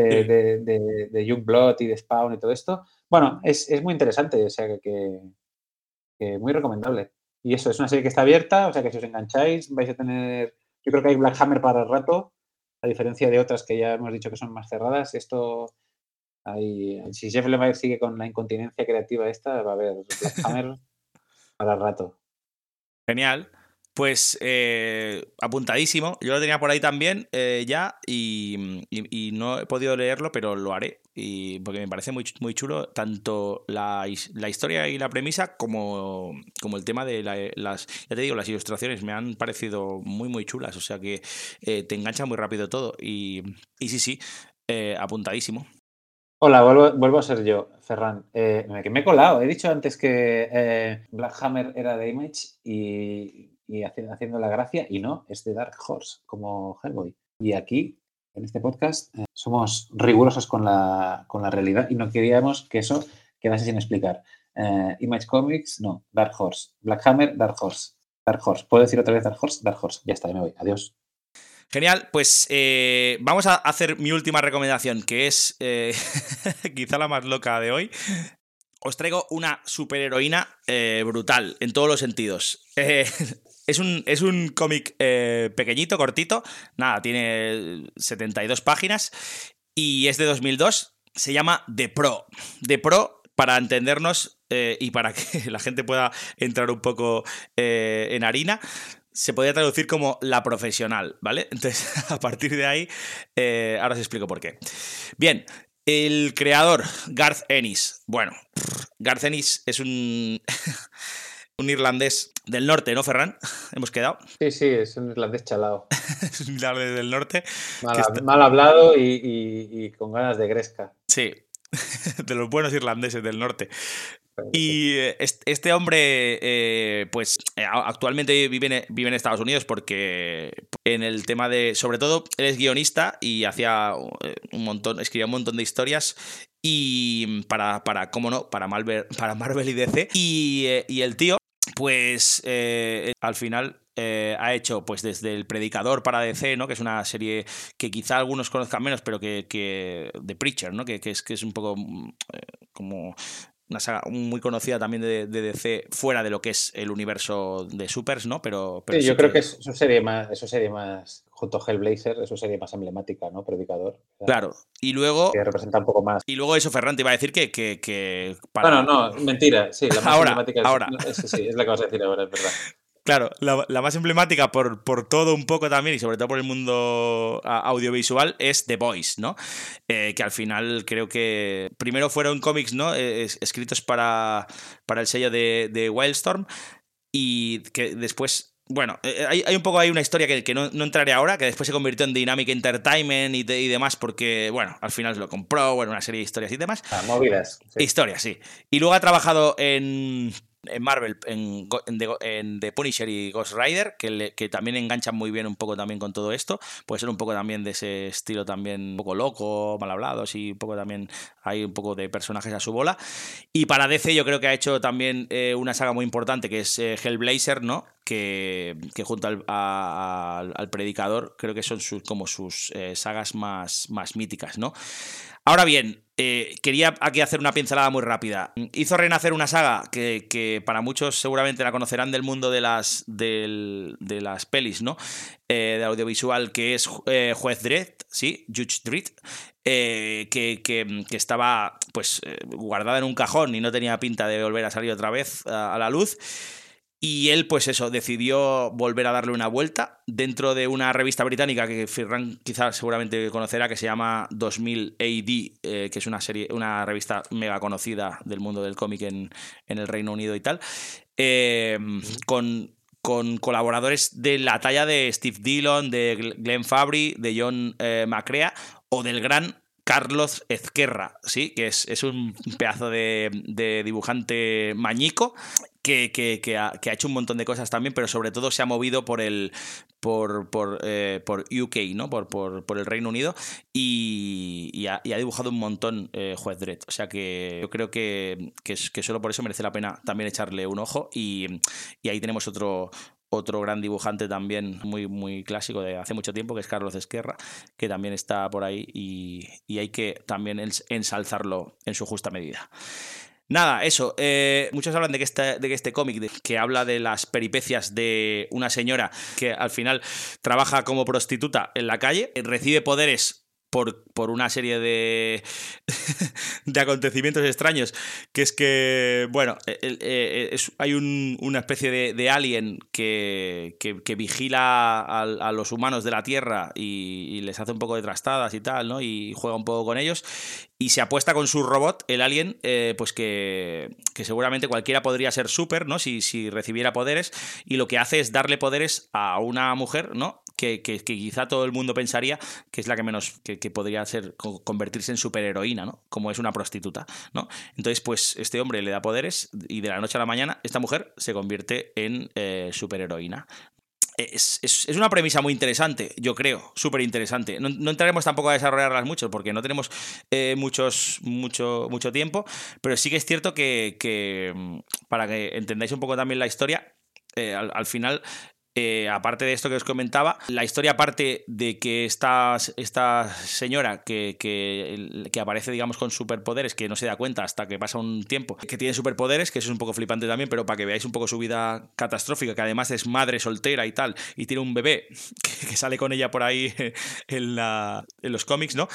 de, de, de, Young Blood y de Spawn y todo esto. Bueno, es, es muy interesante, o sea que, que, muy recomendable. Y eso, es una serie que está abierta, o sea que si os engancháis vais a tener, yo creo que hay Black Hammer para el rato, a diferencia de otras que ya hemos dicho que son más cerradas, esto si Jeff Lemire sigue con la incontinencia creativa esta, va a haber Black Hammer <laughs> para rato. Genial. Pues eh, apuntadísimo. Yo lo tenía por ahí también eh, ya y, no he podido leerlo, pero lo haré. Y, porque me parece muy, muy chulo tanto la, historia y la premisa como, como el tema de las... Ya te digo, las ilustraciones me han parecido muy, muy chulas. O sea que eh, te engancha muy rápido todo. Y, y sí, sí, apuntadísimo. Hola, vuelvo, a ser yo, Ferran. Eh, me, he colado. He dicho antes que eh, Black Hammer era de Image y, haciendo, la gracia, y no, es de Dark Horse, como Hellboy. Y aquí, en este podcast, eh, somos rigurosos con la, con la realidad y no queríamos que eso quedase sin explicar. Image Comics, no, Dark Horse. Black Hammer, Dark Horse. Dark Horse. ¿Puedo decir otra vez Dark Horse? Dark Horse. Ya está, ya me voy. Adiós. Genial, pues eh, vamos a hacer mi última recomendación, que es eh, <laughs> quizá la más loca de hoy. Os traigo una superheroína eh, brutal en todos los sentidos. Es un, es un cómic pequeñito, cortito, nada, tiene 72 páginas y es de 2002. Se llama The Pro. The Pro, para entendernos y para <laughs> que la gente pueda entrar un poco en harina, se podría traducir como la profesional, ¿vale? <laughs> Entonces, a partir de ahí, eh, ahora os explico por qué. Bien, el creador, Garth Ennis. Bueno, Garth Ennis es un, <laughs> un irlandés del norte, ¿no, Ferran? <laughs> Hemos quedado. Sí, sí, es un irlandés chalado. <laughs> es un irlandés del norte. Mal, hablado y, con ganas de gresca. Sí, <laughs> de los buenos irlandeses del norte. Y eh, este hombre, eh, pues eh, actualmente vive en, vive en, Estados Unidos porque en el tema de, sobre todo, él es guionista y hacía un montón, escribía un montón de historias y para, para cómo no, para Marvel, para Marvel y DC. Y, y el tío, pues al final ha hecho pues desde el Predicador para DC, ¿no? Que es una serie que quizá algunos conozcan menos, pero que, que The Preacher, ¿no? Que, es, que es un poco como una saga muy conocida también de, DC fuera de lo que es el universo de Supers, ¿no? Pero, sí, yo creo que, eso sería más, eso sería más, junto a Hellblazer, eso sería más emblemática, ¿no? Predicador. Claro. Y luego. Que representa un poco más. Y luego eso, Ferran, te iba a decir que. que, Bueno, no, mentira. Sí, la más emblemática es, ahora. sí, es la que vas a decir ahora, es verdad. Claro, la, más emblemática por, por, todo un poco también y sobre todo por el mundo audiovisual es The Voice, ¿no? Eh, que al final creo que primero fueron cómics, ¿no? Eh, escritos para, para el sello de, de Wildstorm y que después bueno, eh, hay, hay, un poco hay una historia que, que no, no, entraré ahora, que después se convirtió en Dynamic Entertainment y, y, demás, porque, bueno, al final se lo compró, bueno, una serie de historias y demás. Ah, móviles. Historias, sí. Y luego ha trabajado en en Marvel, en, The Punisher y Ghost Rider, que, que, también enganchan muy bien un poco también con todo esto. Puede ser un poco también de ese estilo también un poco loco, mal hablados y un poco también hay un poco de personajes a su bola. Y para DC yo creo que ha hecho también eh, una saga muy importante que es eh, Hellblazer, ¿no? Que, que junto al, al, Predicador creo que son sus, como sus eh, sagas más, más míticas, ¿no? Ahora bien, eh, quería aquí hacer una pincelada muy rápida. Hizo renacer una saga que, para muchos seguramente la conocerán del mundo de las, de las pelis, ¿no? Eh, de audiovisual, que es eh, Juez Dredd, ¿sí? Judge Dredd. que, estaba pues guardada en un cajón y no tenía pinta de volver a salir otra vez a la luz. Y él, pues eso, decidió volver a darle una vuelta dentro de una revista británica que Ferran quizás seguramente conocerá, que se llama 2000 AD, eh, que es una serie, una revista mega conocida del mundo del cómic en, el Reino Unido y tal, eh, con, con colaboradores de la talla de Steve Dillon, de Glenn Fabry, de John eh, Macrea o del gran Carlos Ezquerra, ¿sí? que es, es un pedazo de, de, dibujante mañico que, ha, hecho un montón de cosas también, pero sobre todo se ha movido por el por, por, eh, UK, ¿no? Por, por, el Reino Unido y, ha, dibujado un montón eh, Juez Dredd. O sea que yo creo que, que, solo por eso merece la pena también echarle un ojo y, ahí tenemos otro, otro gran dibujante también muy, muy clásico de hace mucho tiempo, que es Carlos Esquerra, que también está por ahí y, y hay que también ensalzarlo en su justa medida. Nada, eso. Eh, muchos hablan de que este, de que este cómic, que habla de las peripecias de una señora que al final trabaja como prostituta en la calle, recibe poderes por, una serie de, <laughs> de acontecimientos extraños, que es que, bueno, eh, hay una especie de, alien que, que, vigila a, los humanos de la Tierra y, les hace un poco de trastadas y tal, ¿no? Y juega un poco con ellos. Y se apuesta con su robot, el alien, eh, pues que, que, seguramente cualquiera podría ser súper, ¿no? Si, si recibiera poderes. Y lo que hace es darle poderes a una mujer, ¿no? Que, quizá todo el mundo pensaría que es la que menos que, podría ser convertirse en superheroína, ¿no? Como es una prostituta, ¿no? Entonces, pues este hombre le da poderes y de la noche a la mañana esta mujer se convierte en eh, superheroína. Es, una premisa muy interesante, yo creo, súper interesante. No, entraremos tampoco a desarrollarlas mucho porque no tenemos eh, muchos, mucho, mucho tiempo, pero sí que es cierto que, mm, para que entendáis un poco también la historia, eh, al, final eh, aparte de esto que os comentaba, la historia parte de que esta, esta señora que, que, aparece, digamos, con superpoderes, que no se da cuenta hasta que pasa un tiempo, que tiene superpoderes, que eso es un poco flipante también, pero para que veáis un poco su vida catastrófica, que además es madre soltera y tal, y tiene un bebé <laughs> que, sale con ella por ahí <laughs> en, la, en los cómics, ¿no?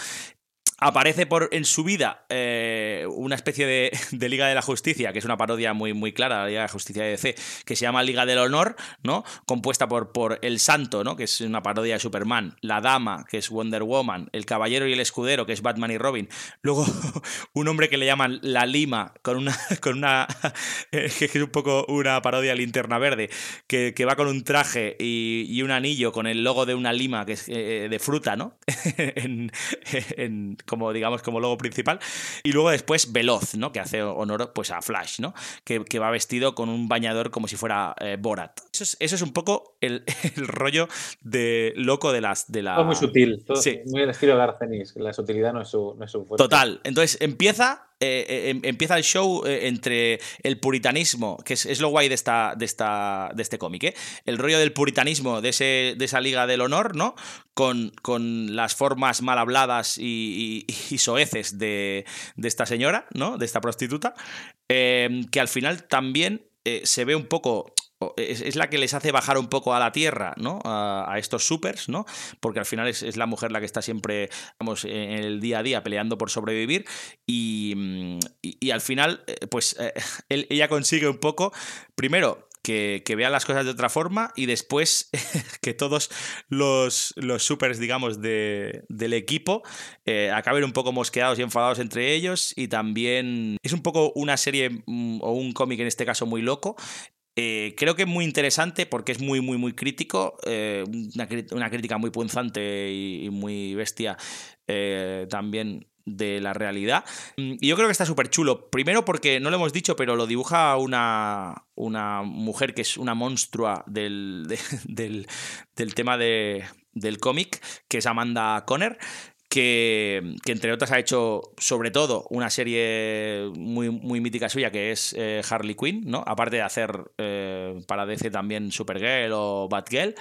Aparece por, en su vida eh, una especie de, Liga de la Justicia, que es una parodia muy, muy clara, la Liga de la Justicia de DC, que se llama Liga del Honor, ¿no? Compuesta por, por El Santo, ¿no? Que es una parodia de Superman, La Dama, que es Wonder Woman, El Caballero y el Escudero, que es Batman y Robin. Luego, <laughs> un hombre que le llaman La Lima, con una. <laughs> con una. <laughs> que es un poco una parodia linterna verde, que, va con un traje y, un anillo con el logo de una lima que es eh, de fruta, ¿no? en como digamos como logo principal. Y luego después Veloz, ¿no? Que hace honor pues a Flash, ¿no? Que, va vestido con un bañador como si fuera eh, Borat. Eso es, un poco <laughs> el, rollo de loco de las... De la... Todo muy sutil, muy el estilo de Arcenis. La sutilidad no es su, no es su fuerte. Total. Entonces empieza eh, eh, em, empieza el show eh, entre el puritanismo, que es, lo guay de, esta, de, esta, de este cómic, el rollo del puritanismo de, ese, de esa liga del honor, ¿no? Con, con las formas mal habladas y, soeces de, de, esta señora, ¿no? De esta prostituta, que al final también se ve un poco es, la que les hace bajar un poco a la tierra, ¿no? A, estos supers, ¿no? Porque al final es, la mujer la que está siempre, vamos, en el día a día peleando por sobrevivir y, mm, al final, eh, pues eh, <laughs> ella consigue un poco, primero, que, que, vean las cosas de otra forma y después <laughs> que todos los, los supers, digamos, de, del equipo eh, acaben un poco mosqueados y enfadados entre ellos y también es un poco una serie mm, o un cómic en este caso muy loco eh, creo que es muy interesante porque es muy, muy, muy crítico, eh, una, crítica muy punzante y, muy bestia eh, también de la realidad. Y yo creo que está súper chulo. Primero porque no lo hemos dicho, pero lo dibuja una, una mujer que es una monstrua del, <laughs> del, del tema de, del cómic, que es Amanda Conner que, entre otras ha hecho sobre todo una serie muy, muy mítica suya que es eh, Harley Quinn, ¿no? Aparte de hacer eh, para DC también Supergirl o Batgirl.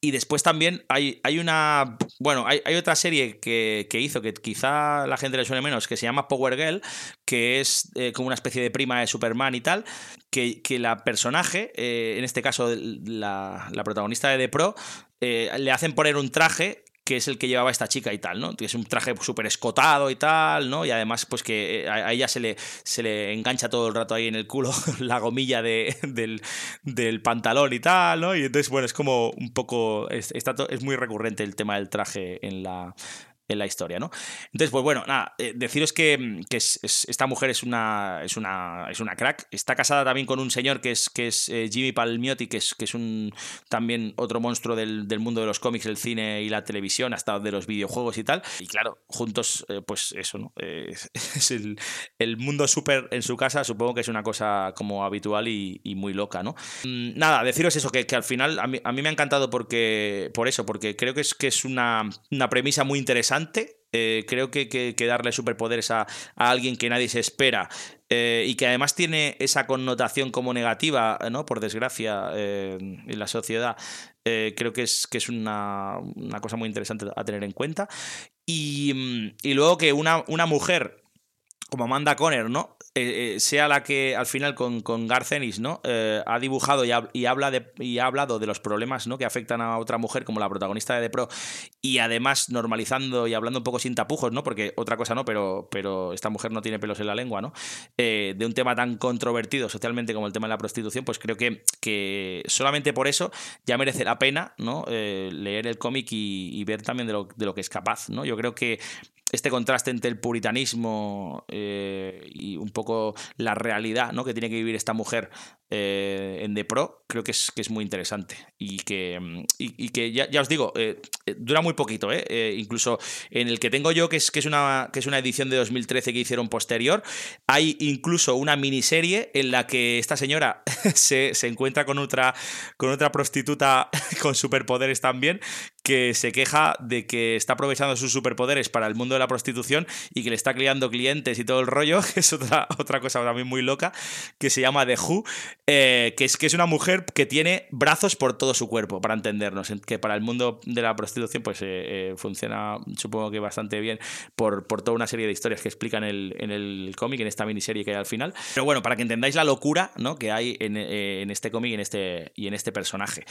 Y después también hay, hay una. Bueno, hay, otra serie que, hizo que quizá la gente le suene menos, que se llama Power Girl, que es eh, como una especie de prima de Superman y tal. Que, la personaje, en este caso la, la protagonista de The Pro, le hacen poner un traje que es el que llevaba esta chica y tal, ¿no? Es un traje súper escotado y tal, ¿no? Y además, pues que eh, a, ella se le, se le engancha todo el rato ahí en el culo <laughs> la gomilla de, del, pantalón y tal, ¿no? Y entonces, bueno, es como un poco. es muy recurrente el tema del traje en la, en la historia, ¿no? Entonces, pues bueno, nada, eh, deciros que, mm, esta mujer es una, es, una, es una crack. Está casada también con un señor que es, que es eh, Jimmy Palmiotti, que es, que es un también otro monstruo del, mundo de los cómics, el cine y la televisión, hasta de los videojuegos y tal. Y claro, juntos, eh, pues eso, ¿no? <laughs> es el, mundo súper en su casa, supongo que es una cosa como habitual y, muy loca, ¿no? Mm, nada, deciros eso, que, al final a mí, a mí, me ha encantado porque, por eso, porque creo que es, que es una, una premisa muy interesante eh, creo que, darle superpoderes a, alguien que nadie se espera eh, y que además tiene esa connotación como negativa. Por desgracia, eh, en la sociedad, creo que es, una, cosa muy interesante a tener en cuenta. Y, luego que una mujer como Amanda Conner, ¿no? Eh, eh, sea la que al final con, con Garcenis ¿no? Eh, ha dibujado y ha, habla y ha hablado de los problemas ¿no? que afectan a otra mujer como la protagonista de The Pro y además normalizando y hablando un poco sin tapujos, ¿no? porque otra cosa no, pero, pero esta mujer no tiene pelos en la lengua, ¿no? de un tema tan controvertido socialmente como el tema de la prostitución, pues creo que, que solamente por eso ya merece la pena ¿no? leer el cómic y, ver también de lo, de lo que es capaz. ¿no? Yo creo que este contraste entre el puritanismo eh, y un poco la realidad ¿no? que tiene que vivir esta mujer eh, en The Pro, creo que es, que es muy interesante. Y que, mm, y, que ya, os digo, eh, dura muy poquito, incluso en el que tengo yo, que es, que, es una, que es una edición de 2013 que hicieron posterior, hay incluso una miniserie en la que esta señora <laughs> se, se encuentra con otra, con otra prostituta <laughs> con superpoderes también, que se queja de que está aprovechando sus superpoderes para el mundo de la prostitución y que le está criando clientes y todo el rollo, <laughs> que es otra, otra cosa también muy loca, que se llama The Who, eh, que, es, que es una mujer que tiene brazos por todo su cuerpo, para entendernos, que para el mundo de la prostitución pues eh, eh, funciona supongo que bastante bien por, por, toda una serie de historias que explican el, en el cómic, en esta miniserie que hay al final. Pero bueno, para que entendáis la locura ¿no? que hay en, en este cómic en este, y en este personaje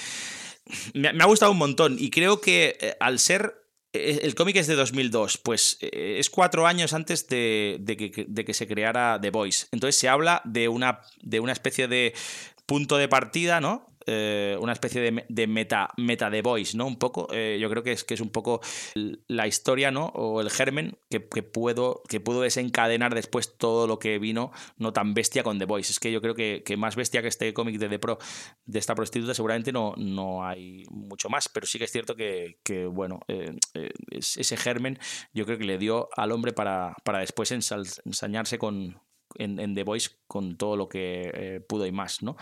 me, ha gustado un montón y creo que al ser el cómic es de 2002, pues eh, es cuatro años antes de, que, de, que, se creara The Voice. Entonces se habla de una, de una especie de punto de partida, ¿no? Eh, una especie de, meta, meta de voice, ¿no? Un poco, eh, yo creo que es, que es un poco la historia, ¿no? O el germen que, puedo, que pudo desencadenar después todo lo que vino no tan bestia con The Voice. Es que yo creo que, más bestia que este cómic de The Pro de esta prostituta seguramente no, no hay mucho más, pero sí que es cierto que, bueno, eh, ese germen yo creo que le dio al hombre para, para después ensañarse con, en, The Voice con todo lo que pudo y más, ¿no?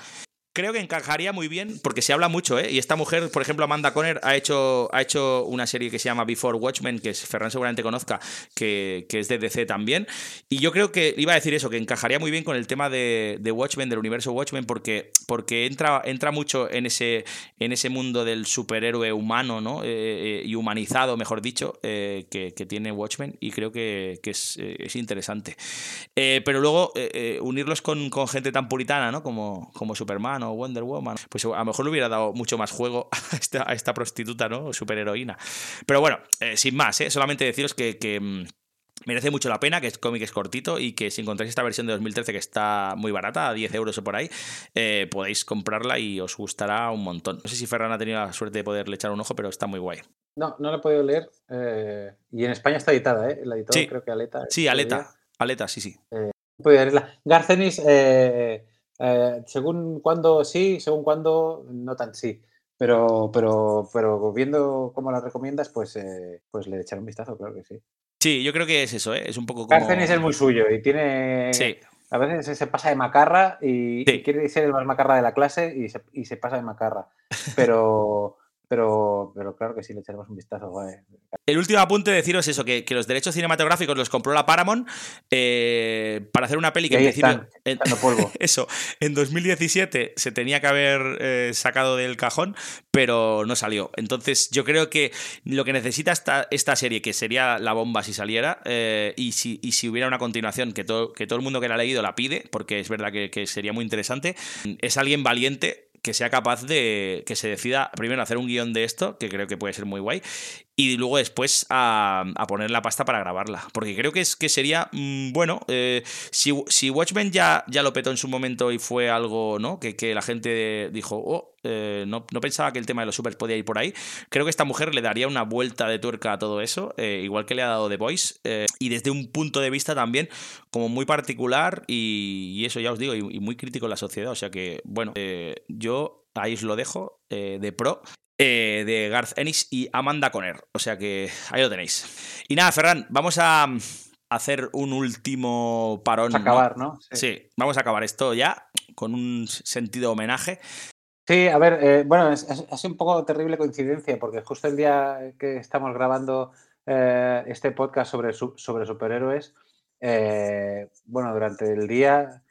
Creo que encajaría muy bien, porque se habla mucho, ¿eh? Y esta mujer, por ejemplo, Amanda Conner, ha hecho, ha hecho una serie que se llama Before Watchmen, que Ferran seguramente conozca, que, es de DC también. Y yo creo que, iba a decir eso, que encajaría muy bien con el tema de, Watchmen, del universo Watchmen, porque, porque entra, entra mucho en ese, en ese mundo del superhéroe humano, ¿no? Eh, eh, y humanizado, mejor dicho, eh, que, tiene Watchmen, y creo que, es, interesante. pero luego, unirlos con, con, gente tan puritana, ¿no? Como, como Superman o Wonder Woman, pues a lo mejor le hubiera dado mucho más juego <laughs> a esta, a esta prostituta, ¿no? Superheroína. Pero bueno, eh, sin más, ¿eh? solamente deciros que, mm, merece mucho la pena, que el cómic es cortito y que si encontráis esta versión de 2013 que está muy barata, a 10 euros o por ahí, eh, podéis comprarla y os gustará un montón. No sé si Ferran ha tenido la suerte de poderle echar un ojo, pero está muy guay. No, no la he podido leer. y en España está editada, ¿eh? La editora creo que Aleta. Sí, Aleta. Aleta, sí, sí. Eh, Garcenis, eh, según cuando sí, según cuando no tan sí. Pero, pero, pero viendo cómo la recomiendas, pues, eh, pues le echaré un vistazo, claro que sí. Sí, yo creo que es eso, ¿eh? es un poco como. es muy suyo y tiene. Sí. A veces se pasa de macarra y, quiere ser el más macarra de la clase y se, y se pasa de macarra. Pero, pero, pero claro que sí le echaremos un vistazo. El último apunte de deciros eso, que, los derechos cinematográficos los compró la Paramount eh, para hacer una peli que en principio... polvo. <laughs> eso, en 2017 se tenía que haber eh, sacado del cajón, pero no salió. Entonces yo creo que lo que necesita esta, esta serie, que sería la bomba si saliera, eh, y, si, si hubiera una continuación que todo, que todo el mundo que la ha leído la pide, porque es verdad que, que sería muy interesante, es alguien valiente que sea capaz de que se decida primero hacer un guion de esto, que creo que puede ser muy guay, y luego después a, poner la pasta para grabarla. Porque creo que, es, que sería, mm, bueno, eh, si, si, Watchmen ya, ya lo petó en su momento y fue algo, ¿no? Que, que la gente dijo, oh, eh, no, pensaba que el tema de los supers podía ir por ahí. Creo que esta mujer le daría una vuelta de tuerca a todo eso, eh, igual que le ha dado The Voice, y desde un punto de vista también como muy particular y, eso ya os digo, y, y, muy crítico en la sociedad. O sea que, bueno, yo ahí os lo dejo de pro. Eh, de Garth Ennis y Amanda Conner. O sea que ahí lo tenéis. Y nada, Ferran, vamos a hacer un último parón. Vamos a acabar, ¿no? Sí. vamos a acabar esto ya con un sentido homenaje. Sí, a ver, eh, bueno, ha sido un poco terrible coincidencia porque justo el día que estamos grabando eh, este podcast sobre, sobre superhéroes, bueno, durante el día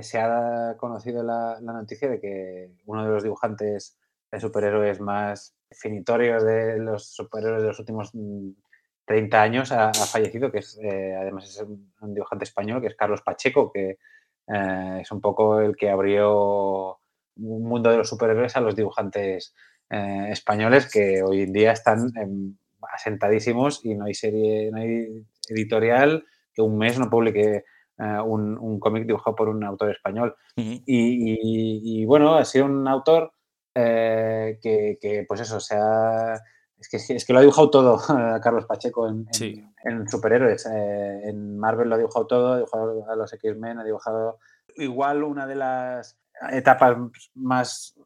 se ha conocido la, noticia de que uno de los dibujantes de superhéroes más definitorios de los superhéroes de los últimos 30 mm, años ha, fallecido, que es eh, además es un, dibujante español, que es Carlos Pacheco, que eh, es un poco el que abrió un mundo de los superhéroes a los dibujantes eh, españoles que hoy en día están asentadísimos y no hay serie, no hay editorial que un mes no publique un, cómic dibujado por un autor español. y, bueno, ha sido un autor eh, que, pues eso, sea, es que, es que lo ha dibujado todo <laughs> Carlos Pacheco en, en, superhéroes. Eh, en Marvel lo ha dibujado todo, ha dibujado a los X-Men, ha dibujado igual una de las etapas más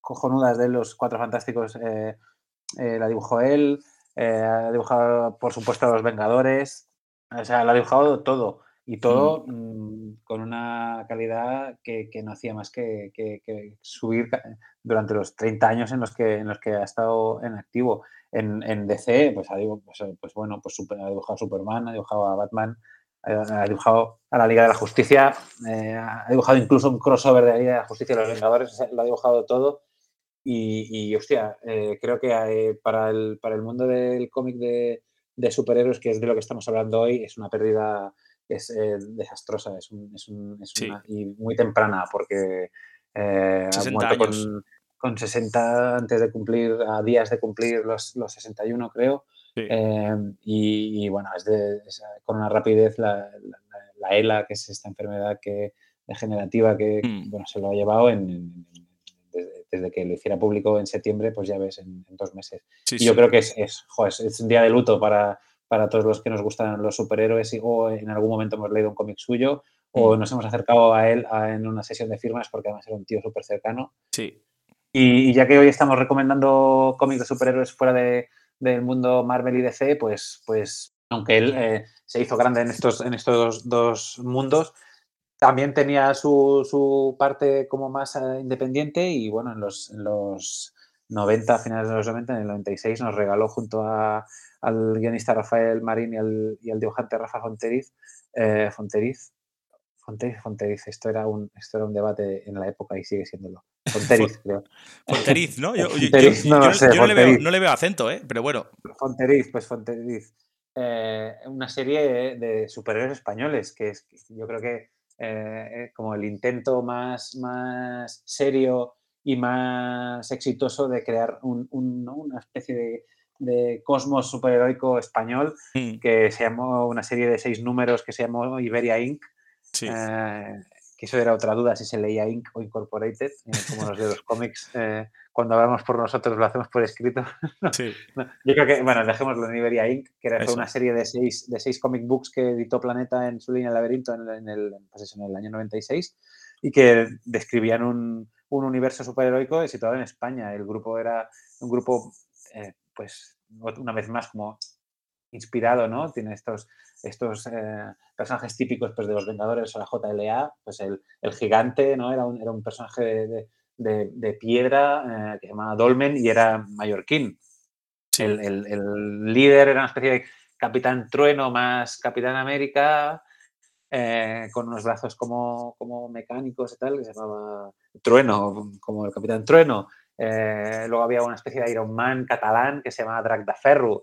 cojonudas de los Cuatro Fantásticos eh, la dibujó él, ha dibujado por supuesto a los Vengadores, o sea, lo ha dibujado todo. Y todo mm, con una calidad que, no hacía más que, subir durante los 30 años en los que, en los que ha estado en activo. En, DC, pues ha, pues, pues, bueno, pues ha dibujado a Superman, ha dibujado a Batman, ha dibujado a la Liga de la Justicia, eh, ha dibujado incluso un crossover de la Liga de la Justicia y los Vengadores, lo ha dibujado todo. Y, hostia, eh, creo que eh, para, el, para el mundo del cómic de, de superhéroes, que es de lo que estamos hablando hoy, es una pérdida es eh, desastrosa, es, es, una, y muy temprana, porque eh, ha muerto con, con, 60 antes de cumplir, a días de cumplir los, los 61, creo. Eh, y, bueno, es, de, con una rapidez la, la, ELA, que es esta enfermedad que, degenerativa que mm. bueno, se lo ha llevado en, desde, que lo hiciera público en septiembre, pues ya ves, en, dos meses. y yo creo que es, es, es, un día de luto para, para todos los que nos gustan los superhéroes y, o en algún momento hemos leído un cómic suyo o mm. nos hemos acercado a él en una sesión de firmas porque además era un tío súper cercano. Sí. Y, ya que hoy estamos recomendando cómics de superhéroes fuera de, del mundo Marvel y DC, pues, pues aunque él eh, se hizo grande en estos, en estos dos mundos, también tenía su, su parte como más eh, independiente y bueno, en los, en los 90, finales de los 90, en el 96 nos regaló junto a al guionista Rafael Marín y al, y al dibujante Rafa Fonteriz, eh, Fonteriz, Fonteriz, Fonteriz, esto era, un, esto era un debate en la época y sigue siéndolo. <laughs> Fonteriz, creo. Fonteriz, ¿no? Yo, no, le veo, acento, ¿eh? pero bueno. Fonteriz, pues Fonteriz. Eh, una serie de superhéroes españoles, que es yo creo que eh, como el intento más, más serio y más exitoso de crear una especie de de cosmos superheroico español mm. que se llamó una serie de seis números que se llamó Iberia Inc. Eh, que eso era otra duda si se leía Inc. o Incorporated, eh, como los de los cómics. Eh, cuando hablamos por nosotros lo hacemos por escrito. <laughs> yo creo que, bueno, dejémoslo en Iberia Inc., que era una serie de seis, de seis comic books que editó Planeta en su línea Laberinto en, el, pues en el año 96 y que describían un, un universo superheroico situado en España. El grupo era un grupo pues una vez más como inspirado, ¿no? Tiene estos, estos eh, personajes típicos pues, de los Vengadores o la JLA, pues el, el gigante, ¿no? Era un, era un personaje de, de, piedra eh, que se llamaba Dolmen y era mallorquín. El, líder era una especie de capitán trueno más capitán América, eh, con unos brazos como, como mecánicos y tal, que se llamaba Trueno, como el capitán Trueno. Luego había una especie de Iron Man catalán que se llamaba de Ferro,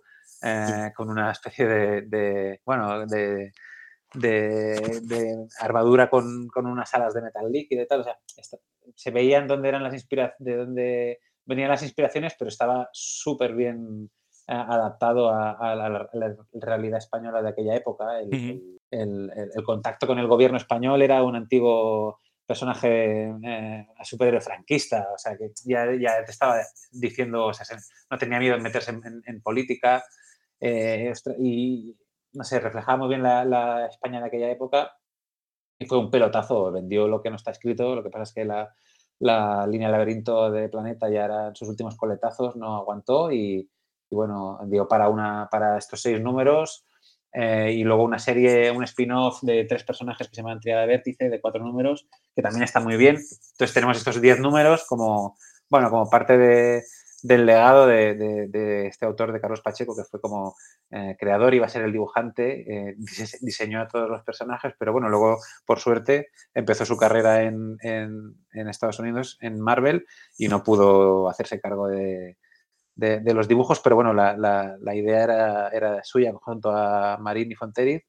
con una especie de, bueno, de, de, armadura con, con, unas alas de metal líquido y tal. O sea, se veían dónde eran las inspiraciones, de dónde venían las inspiraciones, pero estaba súper bien eh, adaptado a, la, realidad española de aquella época. El, el, contacto con el gobierno español era un antiguo personaje eh, superhéroe franquista, o sea que ya, ya, te estaba diciendo, o sea, no tenía miedo en meterse en, política eh, y no sé, reflejaba muy bien la, España de aquella época y fue un pelotazo, vendió lo que no está escrito, lo que pasa es que la, la línea laberinto de Planeta ya era en sus últimos coletazos, no aguantó y, bueno, dio para, una, para estos seis números eh, y luego una serie, un spin-off de tres personajes que se llaman Triada Vértice, de cuatro números, que también está muy bien. Entonces tenemos estos diez números como, bueno, como parte de, del legado de, este autor de Carlos Pacheco, que fue como eh, creador, iba a ser el dibujante, eh, <laughs> diseñó a todos los personajes, pero bueno, luego, por suerte, empezó su carrera en, Estados Unidos, en Marvel, y no pudo hacerse cargo de, los dibujos, pero bueno, la, idea era, era, suya junto a Marín y Fonteriz,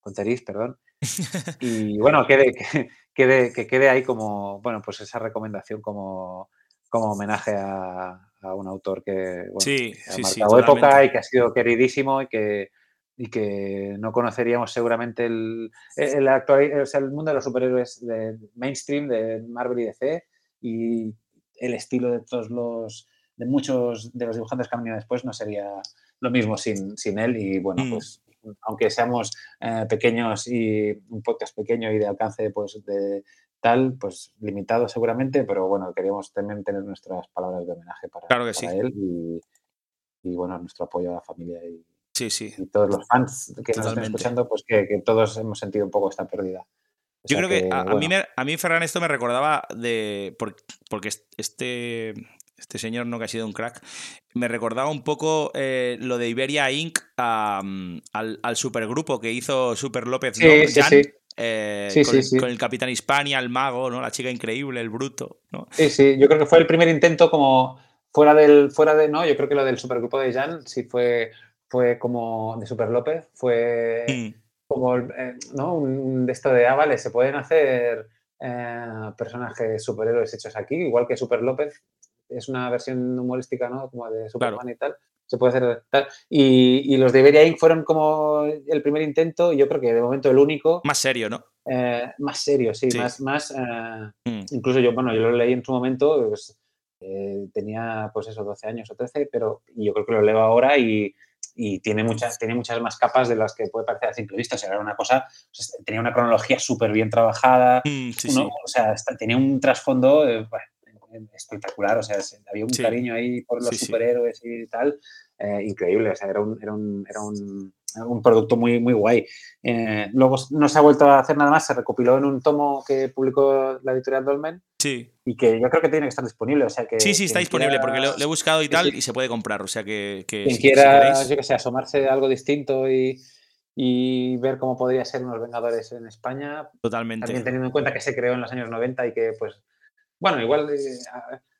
Fonteriz, perdón. <laughs> Y bueno, quede, que, quede, que quede ahí como, bueno, pues esa recomendación como, como homenaje a, a un autor que, ha marcado época y que ha sido queridísimo y que, y que no conoceríamos seguramente el, el, actual, o sea, el mundo de los superhéroes de mainstream de Marvel y DC y el estilo de todos los de muchos de los dibujantes que han venido después no sería lo mismo sin, sin él y bueno, mm. pues aunque seamos eh, pequeños y un podcast pequeño y de alcance pues de, tal, pues limitado seguramente, pero bueno, queríamos también tener nuestras palabras de homenaje para, él y, bueno, nuestro apoyo a la familia y, sí, sí. todos los fans que nos están escuchando, pues que, todos hemos sentido un poco esta pérdida. Yo creo que, a, mí a mí Ferran esto me recordaba de. Porque este, este señor no que ha sido un crack, me recordaba un poco eh, lo de Iberia Inc. al, al, supergrupo que hizo Super López. Sí, sí, sí. Eh, con, el Capitán Hispania, el mago, ¿no? La chica increíble, el bruto, ¿no? Sí, sí, yo creo que fue el primer intento como fuera del, fuera de, no, yo creo que lo del supergrupo de Jan sí fue, fue como de Super López, fue mm. como, eh, ¿no? Un, de esto de, ah, vale, se pueden hacer eh, personajes superhéroes hechos aquí, igual que Super López, es una versión humorística, ¿no? Como de Superman y tal se puede hacer tal. Y, los de Iberia Inc. fueron como el primer intento, y yo creo que de momento el único. Más serio, ¿no? Eh, más serio, sí, más, más eh, mm. incluso yo, bueno, yo lo leí en su momento, pues, eh, tenía pues eso, 12 años o 13, pero yo creo que lo leo ahora y, tiene, muchas, tiene muchas más capas de las que puede parecer a simple vista. O sea, era una cosa, tenía una cronología súper bien trabajada, mm, o sea, tenía un trasfondo espectacular, o sea, había un cariño ahí por los superhéroes y tal, eh, increíble, o sea, era un, era un, era un, un producto muy, muy guay. Eh, luego no se ha vuelto a hacer nada más, se recopiló en un tomo que publicó la editorial Dolmen. Sí. Y que yo creo que tiene que estar disponible, o sea que... Sí, sí, está disponible, porque lo, he buscado y tal, y se puede comprar, o sea que... que quien quiera, yo que sé, asomarse a algo distinto y, y ver cómo podría ser unos Vengadores en España. Totalmente. También teniendo en cuenta que se creó en los años 90 y que pues bueno, igual eh,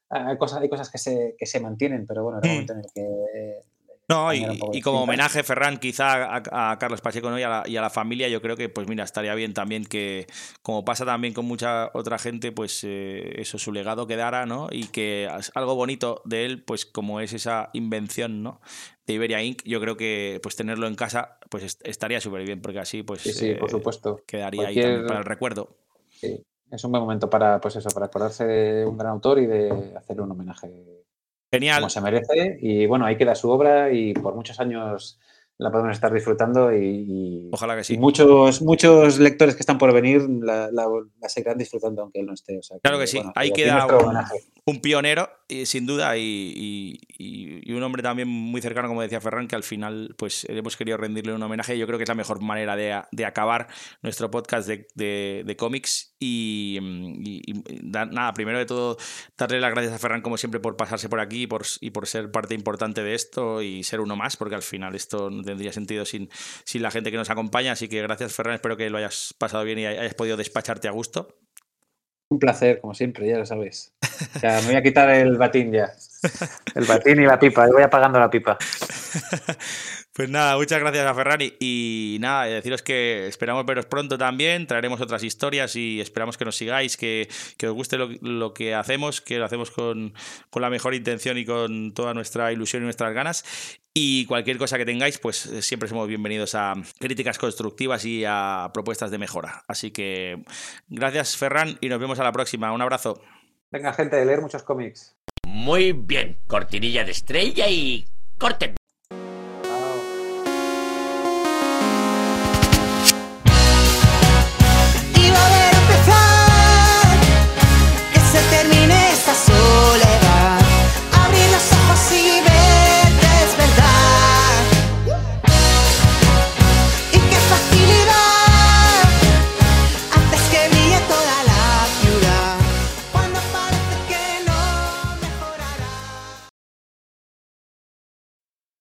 hay, cosas, hay cosas que se, que se mantienen, pero bueno, en el hmm. momento en el que no, y, como homenaje, Ferran, quizá a, Carlos Pacheco y, a la, familia, yo creo que, pues mira, estaría bien también que, como pasa también con mucha otra gente, pues eh, eso, su legado quedara, ¿no? Y que algo bonito de él, pues como es esa invención, ¿no? De Iberia Inc., yo creo que pues tenerlo en casa, pues estaría súper bien, porque así, pues. Sí, por supuesto. Quedaría ahí también para el recuerdo. Sí es un buen momento para, pues eso, para acordarse de un gran autor y de hacerle un homenaje Genial. como se merece. Y bueno, ahí queda su obra y por muchos años la podemos estar disfrutando y, ojalá que sí. muchos, muchos lectores que están por venir la, seguirán disfrutando aunque él no esté. claro que, sí, ahí, queda un pionero, sin duda, y, un hombre también muy cercano, como decía Ferran, que al final pues hemos querido rendirle un homenaje. Yo creo que es la mejor manera de, acabar nuestro podcast de, cómics. Y, nada, primero de todo, darle las gracias a Ferran, como siempre, por pasarse por aquí y por, y por ser parte importante de esto y ser uno más, porque al final esto no tendría sentido sin, sin la gente que nos acompaña. Así que gracias, Ferran. Espero que lo hayas pasado bien y hayas podido despacharte a gusto. Un placer, como siempre, ya lo sabes. me voy a quitar el batín ya. <laughs> El batín y la pipa, voy apagando la pipa. <laughs> Pues nada, muchas gracias a Ferrari y nada, deciros que esperamos veros pronto también, traeremos otras historias y esperamos que nos sigáis, que, os guste lo, que hacemos, que lo hacemos con, la mejor intención y con toda nuestra ilusión y nuestras ganas. Y cualquier cosa que tengáis, pues eh, siempre somos bienvenidos a críticas constructivas y a propuestas de mejora. Así que gracias Ferran y nos vemos a la próxima. Un abrazo. Venga gente, de leer muchos cómics. Muy bien, cortinilla de estrella y corten.